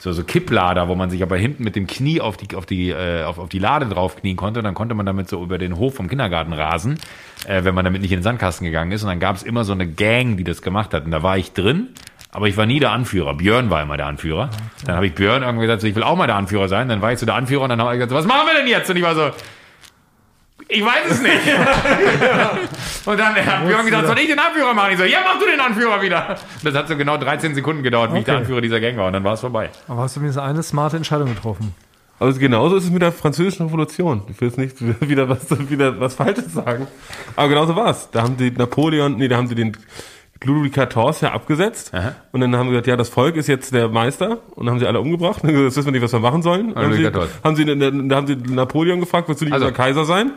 so, so Kipplader, wo man sich aber hinten mit dem Knie auf die auf die äh, auf, auf die Lade draufknien konnte und dann konnte man damit so über den Hof vom Kindergarten rasen, äh, wenn man damit nicht in den Sandkasten gegangen ist und dann gab es immer so eine Gang, die das gemacht hat und da war ich drin. Aber ich war nie der Anführer. Björn war immer der Anführer. Dann habe ich Björn irgendwie gesagt, so, ich will auch mal der Anführer sein. Dann war ich so der Anführer und dann habe ich gesagt, so, was machen wir denn jetzt? Und ich war so, ich weiß es nicht. und dann hat Björn gesagt, soll ich den Anführer machen? Ich so, ja, mach du den Anführer wieder. Das hat so genau 13 Sekunden gedauert, wie ich der. Anführer dieser Gang war. Und dann war es vorbei. Aber hast du mir eine smarte Entscheidung getroffen? Also genauso ist es mit der französischen Revolution. Ich will jetzt nicht wieder was, wieder was Falsches sagen. Aber genauso war es. Da haben sie Napoleon, nee, da haben sie den Ludwig XIV ja abgesetzt. Aha. Und dann haben sie gesagt, ja, das Volk ist jetzt der Meister. Und dann haben sie alle umgebracht. Und dann haben sie gesagt, Jetzt wissen wir nicht, was wir machen sollen. Dann haben sie, haben sie, da haben sie Napoleon gefragt, willst du nicht Also. unser Kaiser sein? Und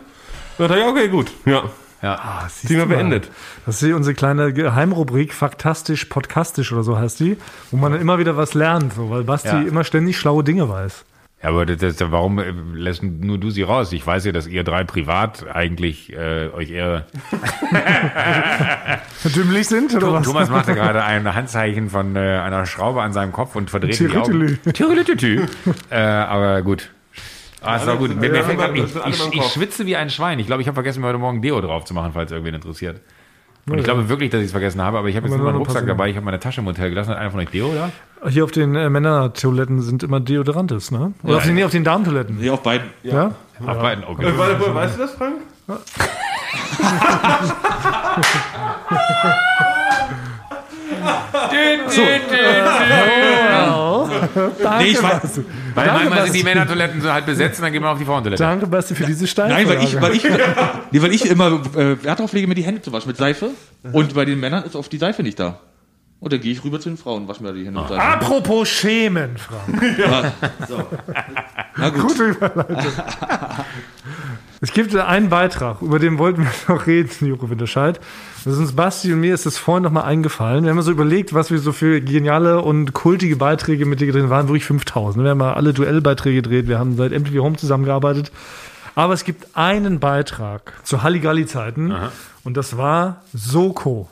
dann hat er, ja, okay, gut. Ja, Ja. Thema beendet. Das ist hier unsere kleine Geheimrubrik, faktastisch, podcastisch oder so heißt die, wo man dann immer wieder was lernt, so, weil Basti Ja. immer ständig schlaue Dinge weiß. Ja, aber das, das, warum äh, lässt nur du sie raus? Ich weiß ja, dass ihr drei privat eigentlich äh, euch eher... Dümmlich sind oder was? Thomas machte gerade ein Handzeichen von äh, einer Schraube an seinem Kopf und verdreht die Augen. Äh, aber gut. Ah, ist gut. Mir, mir fällt ich, ich, ich schwitze wie ein Schwein. Ich glaube, ich habe vergessen, mir heute Morgen Deo drauf zu machen, falls irgendwen interessiert. Und ich glaube wirklich, dass ich es vergessen habe, aber ich habe jetzt nur meinen Rucksack dabei. Ich habe meine Tasche im Hotel gelassen. Hat einer von euch Deo da? Hier auf den äh, Männertoiletten sind immer Deodorantes, ne? Oder Ja, auf den, ja. nee, auf den Damentoiletten. Nee, auf beiden. Ja? Ach, beiden, okay. Äh, warte, warte, weißt du das, Frank? Danke, Nee, ich weiß. Basti. Weil Danke, manchmal sind die. Männertoiletten so halt besetzt und dann geht man auf die Frauentoilette. Danke, Basti, für diese Steine. Nein, weil ich, weil ich, nee, weil ich immer äh, Wert darauf lege, mir die Hände zu waschen mit Seife. Und bei den Männern ist oft die Seife nicht da. Und dann gehe ich rüber zu den Frauen, wasche mir die Hände Seife. Apropos Schämen, Frank. Na gut. Gute Überleitung. Es gibt einen Beitrag, über den wollten wir noch reden, Joko Winterscheid. Das ist uns Basti und mir ist das vorhin noch mal eingefallen. Wir haben uns so überlegt, was wir so für geniale und kultige Beiträge mit dir gedreht haben. waren wirklich 5000. Wir haben mal alle Duellbeiträge gedreht. Wir haben seit MTV Home zusammengearbeitet. Aber es gibt einen Beitrag zu Halligalli-Zeiten und das war Soko.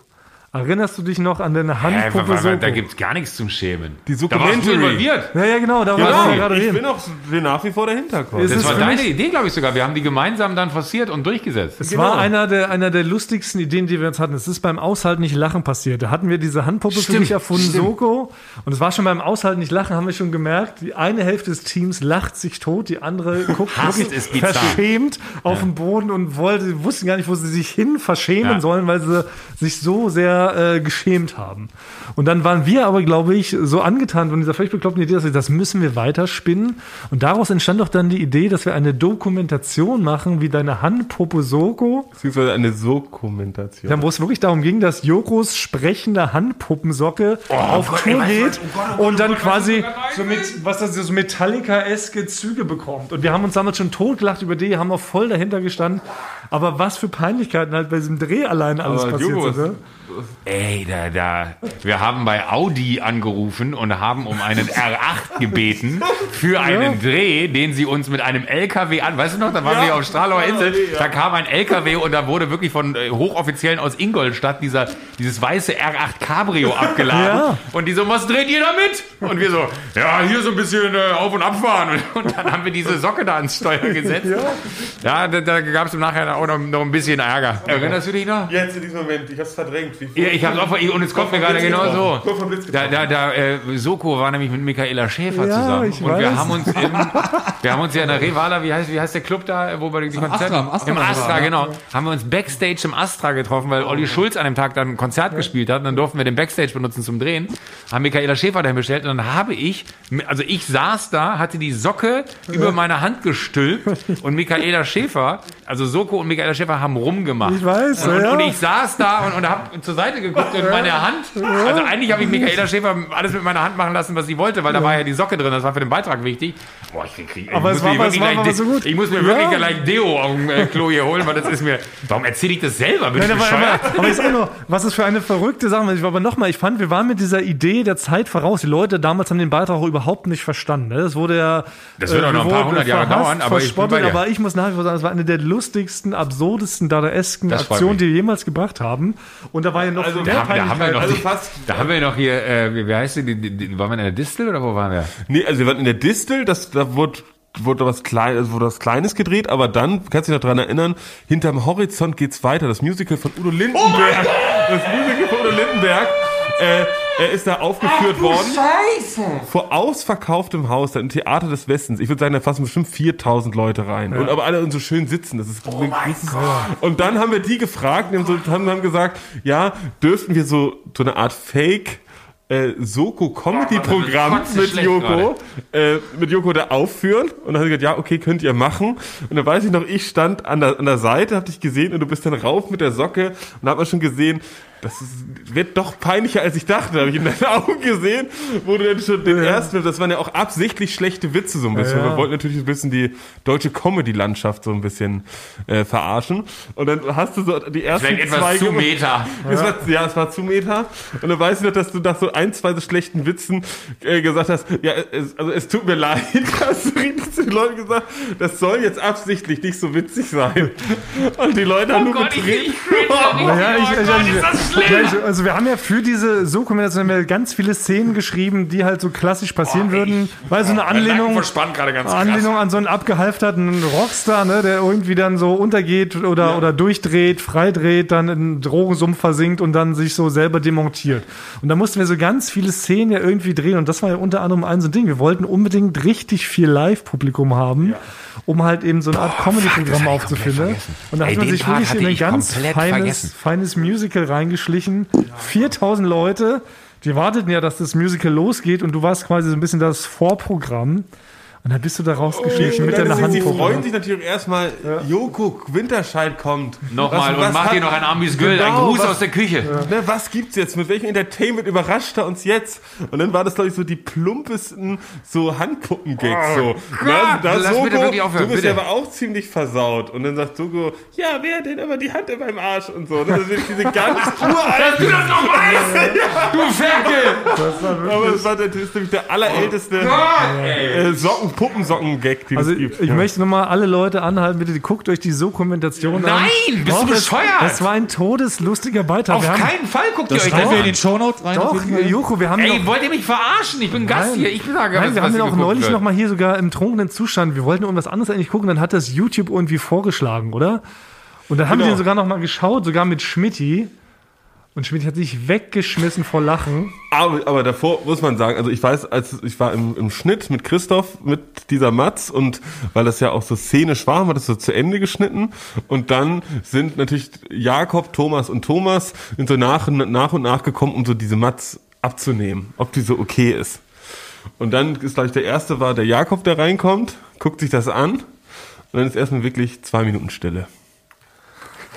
Erinnerst du dich noch an deine Handpuppe Soko? da gibt's gar nichts zum Schämen. Die Da warst du involviert. ja, ja, genau, darüber Genau, wollten wir gerade ich reden. bin auch nach wie vor dahinter. quasi. Ist Das es war für deine Idee, glaube ich sogar. Wir haben die gemeinsam dann forciert und durchgesetzt. Es Genau. war einer der, einer der lustigsten Ideen, die wir jetzt hatten. Es ist beim Aushalten nicht lachen passiert. Da hatten wir diese Handpuppe für Stimmt, mich erfunden, stimmt. Soko. Und es war schon beim Aushalten nicht lachen, haben wir schon gemerkt, die eine Hälfte des Teams lacht sich tot, die andere guckt es verschämt auf den Boden und wollte, wussten gar nicht, wo sie sich hin verschämen Ja. sollen, weil sie sich so sehr sehr äh, geschämt haben. Und dann waren wir aber, glaube ich, so angetan von dieser völlig bekloppten Idee, dass wir, das müssen wir weiterspinnen. Und daraus entstand doch dann die Idee, dass wir eine Dokumentation machen, wie deine Handpuppe Soko, Beziehungsweise eine Sokumentation. dann, wo es wirklich darum ging, dass Jokos sprechende Handpuppensocke auf Tour geht und dann quasi so mit, was das so Metallica-eske Züge bekommt. Und wir haben uns damals schon totgelacht über die, haben auch voll dahinter gestanden. Aber was für Peinlichkeiten halt bei diesem Dreh alleine alles Aber passiert Joko, sind. Ne? Ey, da, da. Wir haben bei Audi angerufen und haben um einen R8 gebeten für einen Dreh, den sie uns mit einem LKW an. Weißt du noch, da waren wir auf Stralauer Insel. Da kam ein LKW und da wurde wirklich von äh, Hochoffiziellen aus Ingolstadt dieser, dieses weiße R8 Cabrio abgeladen. Und die so, was dreht ihr damit? Und wir so, ja, hier so ein bisschen äh, auf und abfahren. Und, und dann haben wir diese Socke da ans Steuer gesetzt. Ja, da, da gab es im Nachhinein auch noch, noch ein bisschen Ärger. Erinnerst du dich noch? Jetzt in diesem Moment, ich hab's verdrängt. Ja, ich hab's auch und es kommt mir gerade genau so. Kurz vom Blitz Da, da, da, äh, Soko war nämlich mit Michaela Schäfer Ja, zusammen. ich und wir weiß. haben uns im, wir haben uns ja in der Revala, wie heißt, wie heißt der Club da, wo wir die Konzerte, Astra, im Astra im war Astra, ja. genau, haben wir uns Backstage im Astra getroffen, weil Olli Schulz an dem Tag dann ein Konzert gespielt hat und dann durften wir den Backstage benutzen zum Drehen, haben Michaela Schäfer dahin bestellt und dann habe ich, also ich saß da, hatte die Socke über meine Hand gestülpt und Michaela Schäfer, also Soko und Michaela Schäfer haben rumgemacht. Ich weiß, Und, ja. und ich saß da und, und habe zur Seite geguckt und meine Hand, also eigentlich habe ich Michaela Schäfer alles mit meiner Hand machen lassen, was sie wollte, weil da war ja die Socke drin, das war für den Beitrag wichtig. Boah, ich, krieg, ich, Aber muss es war- mir es wirklich war gleich so gut. ich muss mir wirklich gleich Deo auf dem äh, Klo hier holen, weil das ist mir, warum erzähle ich das selber? Bin ich Nein, bescheuert? aber, aber ich sag nur, was ist für eine verrückte Sache. Ich aber nochmal, ich fand, wir waren mit dieser Idee der Zeit voraus. Die Leute damals haben den Beitrag auch überhaupt nicht verstanden. ne? Das wurde ja. Das wird auch noch ein paar hundert Jahre dauern, aber ich aber ich muss nach wie vor sagen, es war eine der lustigsten, absurdesten, dadaesken Aktionen, die wir jemals gebracht haben. Und da war ja noch Also, Da haben, da haben wir noch, Also fast- da haben wir noch hier, äh, wie wie heißt die, die, die, die, waren wir in der Distel oder wo waren wir? Nee, also wir waren in der Distel, das, da wurde, wurde was Kleines, also wurde was Kleines gedreht, aber dann, kannst du dich noch dran erinnern, hinterm Horizont geht's weiter, das Musical von Udo Lindenberg. das Musical von Udo Lindenberg. Äh, er ist da aufgeführt worden. Vor ausverkauftem Haus, da im Theater des Westens. Ich würde sagen, da passen bestimmt 4000 Leute rein. Und aber alle so schön sitzen. Das ist, oh mein Und dann haben wir die gefragt, die haben, so, haben, haben gesagt, ja, dürften wir so, so eine Art Fake, äh, Soko-Comedy-Programm kotze mit Joko, äh, mit Joko da aufführen. Und dann hat sie gesagt, ja, okay, könnt ihr machen. Und dann weiß ich noch, ich stand an der, an der Seite, hab dich gesehen und du bist dann rauf mit der Socke und hab man schon gesehen, das ist, wird doch peinlicher, als ich dachte. Da habe ich in deinen Augen gesehen, wo du dann schon den ersten, das waren ja auch absichtlich schlechte Witze so ein bisschen. Ja. Wir wollten natürlich ein bisschen die deutsche Comedy-Landschaft so ein bisschen äh, verarschen. Und dann hast du so die ersten Vielleicht zwei etwas zu gemacht. Meta. Es war, ja, es war zu Meta. Und dann weiß ich noch, dass du nach so ein, zwei so schlechten Witzen äh, gesagt hast, ja, es, also es tut mir leid, hast du richtig zu den Leuten gesagt, das soll jetzt absichtlich nicht so witzig sein. Und die Leute haben nur Gott, ich, getreten. ich cringe doch nicht. Ja, ich, oh ich, ich, ja, schlimm. ich, also wir haben ja für diese haben wir ganz viele Szenen geschrieben, die halt so klassisch passieren Oh, würden, weil so eine Anlehnung. Anlehnung an so einen abgehalfterten Rockstar, ne, der irgendwie dann so untergeht oder, oder durchdreht, freidreht, dann in einen Drogensumpf versinkt und dann sich so selber demontiert. Und da mussten wir so ganz viele Szenen ja irgendwie drehen und das war ja unter anderem ein so ein Ding. Wir wollten unbedingt richtig viel Live-Publikum haben, um halt eben so eine Art Comedy-Programm aufzufinden. Und da Ey, hat man sich Part wirklich in ein ganz feines, vergessen. feines Musical reingeschlichen. 4000 Leute, die warteten ja, dass das Musical losgeht und du warst quasi so ein bisschen das Vorprogramm. Und dann bist du da rausgeschlichen mit Ja, deiner Hand. Sie freuen sich natürlich erstmal, Joko Winterscheid kommt. Nochmal Was- und was mach hat- dir noch ein Ambisgül, ein Genau, Gruß was- aus der Küche. Ne, was gibt's jetzt? Mit welchem Entertainment überrascht er uns jetzt? Und dann war das, glaube ich, so die plumpesten so Handpuppen-Gags. so. Na, da lass Soko, bitte wirklich aufhören, du bist ja aber auch ziemlich versaut. Und dann sagt Soko, ja, wer hat denn immer die Hand in meinem Arsch und so. Das ist wirklich diese ganz uralten... Du das noch weißt! Du Ferkel! aber das, war, der- das ist nämlich der allerälteste äh, Socken, Puppensocken-Gag, die Also es gibt. ich Ja. möchte nochmal alle Leute anhalten, bitte guckt euch die Dokumentation an. Nein, bist du das, bescheuert? Das war ein todeslustiger Beitrag. Auf wir haben, keinen Fall guckt ihr Das euch das wir in an. den Shownotes rein. doch. Joko, wir haben Ey, noch, wollt ihr mich verarschen? Ich bin Gast Nein. hier. Ich sage, Nein, was, wir haben den auch neulich wird. noch mal hier sogar im trunkenen Zustand. Wir wollten irgendwas anderes eigentlich gucken, dann hat das YouTube irgendwie vorgeschlagen, oder? Und dann haben wir Genau. den sogar noch mal geschaut, sogar mit Schmidti. Und Schmidt hat sich weggeschmissen vor Lachen. Aber, aber davor muss man sagen, also ich weiß, als ich war im, im Schnitt mit Christoph, mit dieser Matz und weil das ja auch so szenisch war, haben wir das so zu Ende geschnitten und dann sind natürlich Jakob, Thomas und Thomas sind so nach, nach und nach gekommen, um so diese Matz abzunehmen, ob die so okay ist. Und dann ist, glaube ich, der erste war der Jakob, der reinkommt, guckt sich das an und dann ist erstmal wirklich zwei Minuten Stille.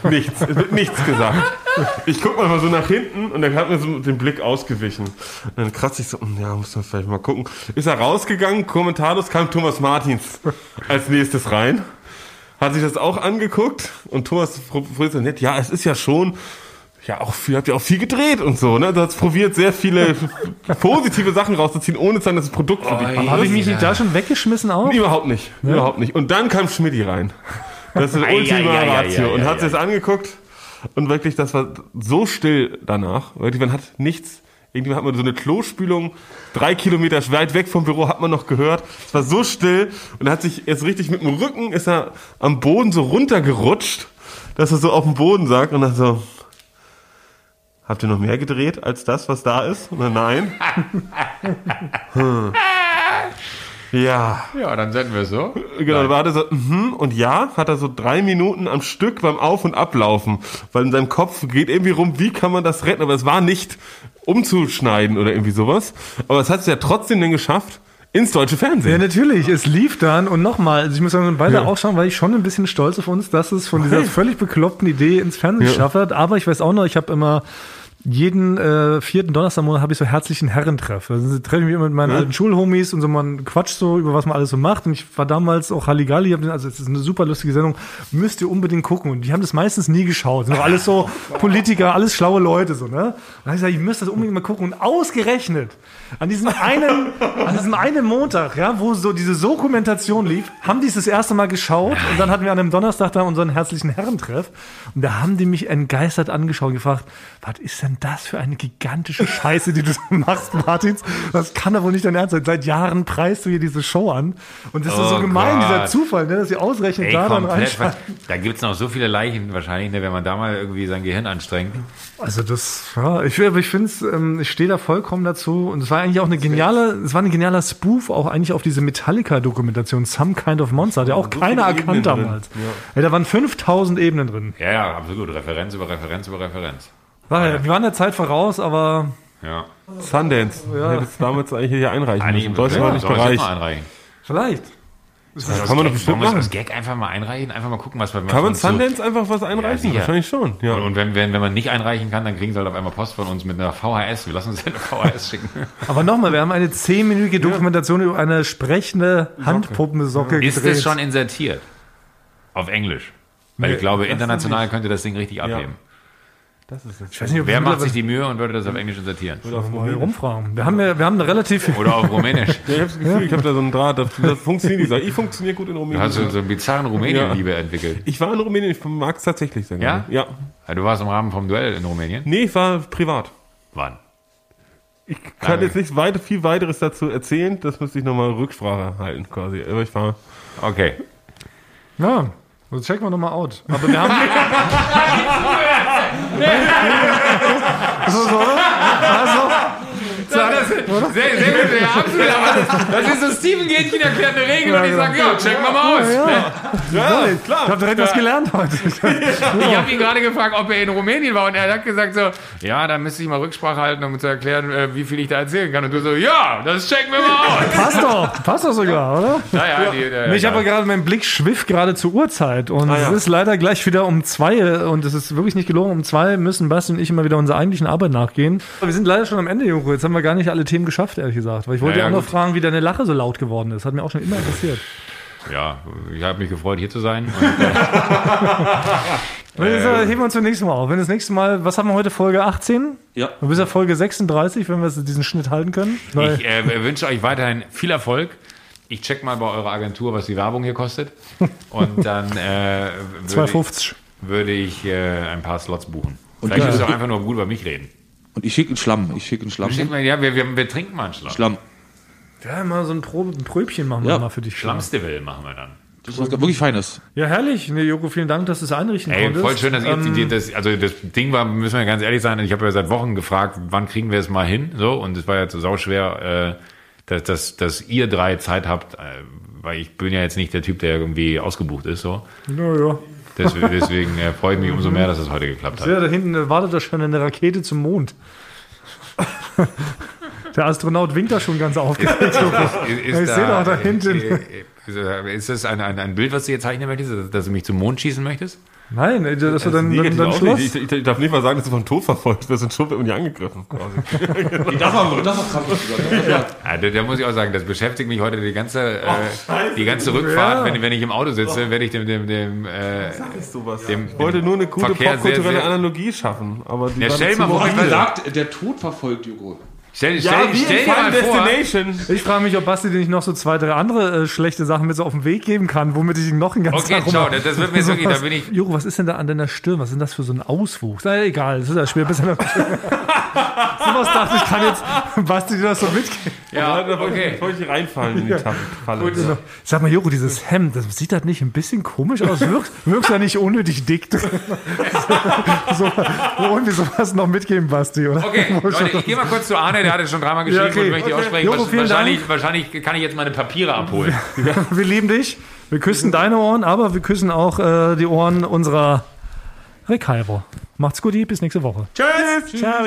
Nichts, es wird nichts gesagt. Ich guck mal so nach hinten und er hat mir so den Blick ausgewichen. Und dann kratze ich so, hm, ja, muss man vielleicht mal gucken. Ist er rausgegangen, kommentarlos kam Thomas Martins als nächstes rein. Hat sich das auch angeguckt und Thomas fragt so nett, ja, es ist ja schon, ja, auch viel, habt ihr auch viel gedreht und so, ne? Du hast probiert, sehr viele positive Sachen rauszuziehen, ohne zu sagen, dass das Produkt für dich Habe ich mich nicht da schon weggeschmissen auch? Nee, überhaupt nicht. Überhaupt nicht. Und dann kam Schmidti rein. Das ist Ei, Ultima Ratio. und hat sich das angeguckt und wirklich, das war so still danach. Wirklich, man hat nichts, irgendwie hat man so eine Klospülung, drei Kilometer weit weg vom Büro hat man noch gehört. Es war so still und er hat sich jetzt richtig mit dem Rücken, ist er am Boden so runtergerutscht, dass er so auf dem Boden sagt und dann so, habt ihr noch mehr gedreht als das, was da ist? Dann, nein. hm. Ja. Ja, dann senden wir es so. Genau, da war er so, mhm, und ja, hat er so drei Minuten am Stück beim Auf- und Ablaufen, weil in seinem Kopf geht irgendwie rum, wie kann man das retten, aber es war nicht umzuschneiden oder irgendwie sowas, aber es hat es ja trotzdem dann geschafft ins deutsche Ja, Fernsehen. natürlich. Es lief dann und nochmal, also ich muss sagen, weiter Ja. auch schauen, weil ich schon ein bisschen stolz auf uns, dass es von dieser völlig bekloppten Idee ins Fernsehen Ja. geschafft hat. Aber ich weiß auch noch, ich habe immer jeden äh, vierten Donnerstag im Monat habe ich so herzlichen Herrentreff. Also treffe ich mich immer mit meinen alten Schulhomies und so man quatscht so über was man alles so macht. Und ich war damals auch Halligalli, hab den- also es ist eine super lustige Sendung, müsst ihr unbedingt gucken. Und die haben das meistens nie geschaut. Sind doch alles so Politiker, alles schlaue Leute so, ne? Und dann ich gesagt, ich müsste das unbedingt mal gucken. Und ausgerechnet an diesem einen, an diesem einen Montag, ja, wo so diese Dokumentation lief, haben die es das erste Mal geschaut und dann hatten wir an einem Donnerstag da unseren herzlichen Herrentreff und da haben die mich entgeistert angeschaut und gefragt, was ist denn das für eine gigantische Scheiße, die du machst, Martins? Das kann doch wohl nicht dein Ernst sein. Seit Jahren preist du hier diese Show an und das ist so Oh gemein, Gott. dieser Zufall, ne, dass sie ausrechnen Ey, da dann reinschreiben. Da gibt's noch so viele Leichen wahrscheinlich, ne, wenn man da mal irgendwie sein Gehirn anstrengt. Also das, ja, ich, aber ich finde es, ähm, ich stehe da vollkommen dazu und es war eigentlich auch eine geniale, es war ein genialer Spoof auch eigentlich auf diese Metallica-Dokumentation Some Kind of Monster, hat ja auch So keiner Ebenen erkannt drin, damals. Ja. da waren 5000 Ebenen drin. Ja, ja, absolut. Referenz über Referenz über Referenz. War, ja, wir waren der Zeit voraus, aber Ja. Sundance. Ja. Hättest damals eigentlich hier einreichen müssen. Deutschland war nicht soll ich das Bereich. mal einreichen. vielleicht. Das kann man doch bestimmt das machen. als Gag einfach mal einreichen? Einfach mal gucken, was wir Kann man uns so- Sundance einfach was einreichen? sicher. Wahrscheinlich schon. Ja. Und, und wenn, wenn, wenn man nicht einreichen kann, dann kriegen sie halt auf einmal Post von uns mit einer VHS. Wir lassen uns eine VHS schicken. Aber nochmal, wir haben eine zehnminütige Dokumentation über eine sprechende Handpuppensocke Ist gedreht. es schon insertiert? Auf Englisch. Weil ich glaube, international könnte das Ding richtig abheben. Das ist es. ich weiß nicht, ob Wer macht sich die Mühe und würde das auf Englisch insertieren? mal hier rumfragen. Wir haben ja, wir haben eine relativ, Oder auf Rumänisch. Ja, ich habe das Gefühl, ich habe da so einen Draht, das, das funktioniert nicht. so. Ich funktioniere gut in Du Rumänien. hast so, so einen bizarren Rumänien-Liebe entwickelt. Ich war in Rumänien, ich mag es tatsächlich sehr Ja? gerne. Ja. Ja, Du warst im Rahmen vom Duell in Rumänien? Nee, ich war privat. Wann? Ich kann Nein. jetzt nicht weit, viel weiteres dazu erzählen, das müsste ich nochmal Rücksprache halten quasi. Aber ich war. Okay. ja, also checken wir nochmal out. Aber wir haben, so, so, oder? Sehr, sehr gut, ja, absolut. Aber das, das ist so Steven Gätchen erklärt eine Regel und ich sage, ja, checken wir mal aus. Ja, ich klar. habe direkt was gelernt heute. Ich habe ihn gerade gefragt, ob er in Rumänien war und er hat gesagt so, ja, da müsste ich mal Rücksprache halten, um zu erklären, äh, wie viel ich da erzählen kann. Und du so, ja, das checken wir mal aus. Passt doch, passt doch sogar, oder? Naja, die, Nee, ich habe gerade, mein Blick schwiff gerade zur Uhrzeit und Ah, ja. es ist leider gleich wieder um zwei und es ist wirklich nicht gelogen. Um zwei müssen Basti und ich immer wieder unserer eigentlichen Arbeit nachgehen. Aber wir sind leider schon am Ende, Joko. Jetzt haben wir gar nicht alle Themen geschafft, ehrlich gesagt. Weil ich wollte Ja, ja, auch noch gut. fragen, wie deine Lache so laut geworden ist. Hat mir auch schon immer interessiert. ja, ich habe mich gefreut, hier zu sein. Und, jetzt äh, heben wir uns zum nächsten Mal auf. Wenn das nächste Mal, was haben wir heute, Folge 18? Ja. Du bist ja Folge 36, wenn wir diesen Schnitt halten können. Weil, ich äh, wünsche euch weiterhin viel Erfolg. Ich check mal bei eurer Agentur, was die Werbung hier kostet. Und dann äh, würde, 2,50. würde ich äh, ein paar Slots buchen. Und Vielleicht ja. müsst ihr auch einfach nur gut über mich reden. Und ich schicke einen Schlamm. Ich schicke einen Schlamm. Schick mal, ja, wir, wir, wir trinken mal einen Schlamm. Schlamm. Ja, mal so ein, Probe, ein Pröbchen machen wir Ja. mal für dich. Schlammstival machen wir dann. Das ist was wirklich Feines. Ja, herrlich. Nee, Joko, vielen Dank, dass du es einrichten Ey, konntest. voll schön, dass ihr Ähm, die, das, also das Ding war, müssen wir ganz ehrlich sein, ich habe ja seit Wochen gefragt, wann kriegen wir es mal hin, so, und es war jetzt so sauschwer, äh, dass, dass, dass ihr drei Zeit habt, äh, weil ich bin ja jetzt nicht der Typ, der irgendwie ausgebucht ist, so. Ja, ja. Deswegen, deswegen äh, freue ich mich umso mehr, dass es heute geklappt hat. Ja, da hinten wartet da schon eine Rakete zum Mond. Der Astronaut winkt da schon ganz aufgeregt. Ist, Ich sehe doch da hinten. äh, äh, Ist das ein, ein, ein Bild, was du jetzt zeichnen möchtest, dass du mich zum Mond schießen möchtest? Nein, äh, dass du dann, dann, dann auch Schluss. Ich, ich, ich darf nicht mal sagen, dass du vom Tod verfolgt wirst und schon nie angegriffen. Quasi. Die darf man, darf man krank Ja, da, da muss ich auch sagen, das beschäftigt mich heute die ganze, äh, die ganze Rückfahrt. Ja. Wenn, wenn ich im Auto sitze, werde ich dem, dem, dem äh. Dem- ich wollte nur eine gute popkulturelle Analogie schaffen. Aber die Ja, war stell mal vor, ich gesagt, der Tod verfolgt Joko. Stell, stell, Ja, wie stell in dir mal Final vor, Destination. Ich frage mich, ob Basti dir nicht noch so zwei, drei andere äh, schlechte Sachen mit so auf den Weg geben kann, womit ich ihn noch einen ganzen Okay, Tag ciao, das- das wird mir jetzt wirklich- da bin ich- Juro, was ist denn da an deiner Stirn? Was ist denn das für so ein Auswuchs? Na, egal, das ist ja schwer. Bisschen Sowas dachte ich, kann jetzt Basti dir das so mitgeben. Ja, da wollte okay. ich, wollte ich reinfallen in die Tappe- Falle. Genau. Sag mal, Joko, dieses Hemd, das sieht das nicht ein bisschen komisch aus? Wirkt, wirkt ja nicht unnötig dick drin. so, irgendwie sowas noch mitgeben, Basti, oder? Okay, Leute, ich gehe mal kurz zu Arne, der hat es schon dreimal geschrieben Ja, okay. und möchte Okay. aussprechen. Joko, vielen wahrscheinlich, Dank. wahrscheinlich kann ich jetzt meine Papiere abholen. Wir lieben dich. Wir küssen deine Ohren, aber wir küssen auch äh, die Ohren unserer Recaibo. Macht's gut, bis nächste Woche. Tschüss. Ciao.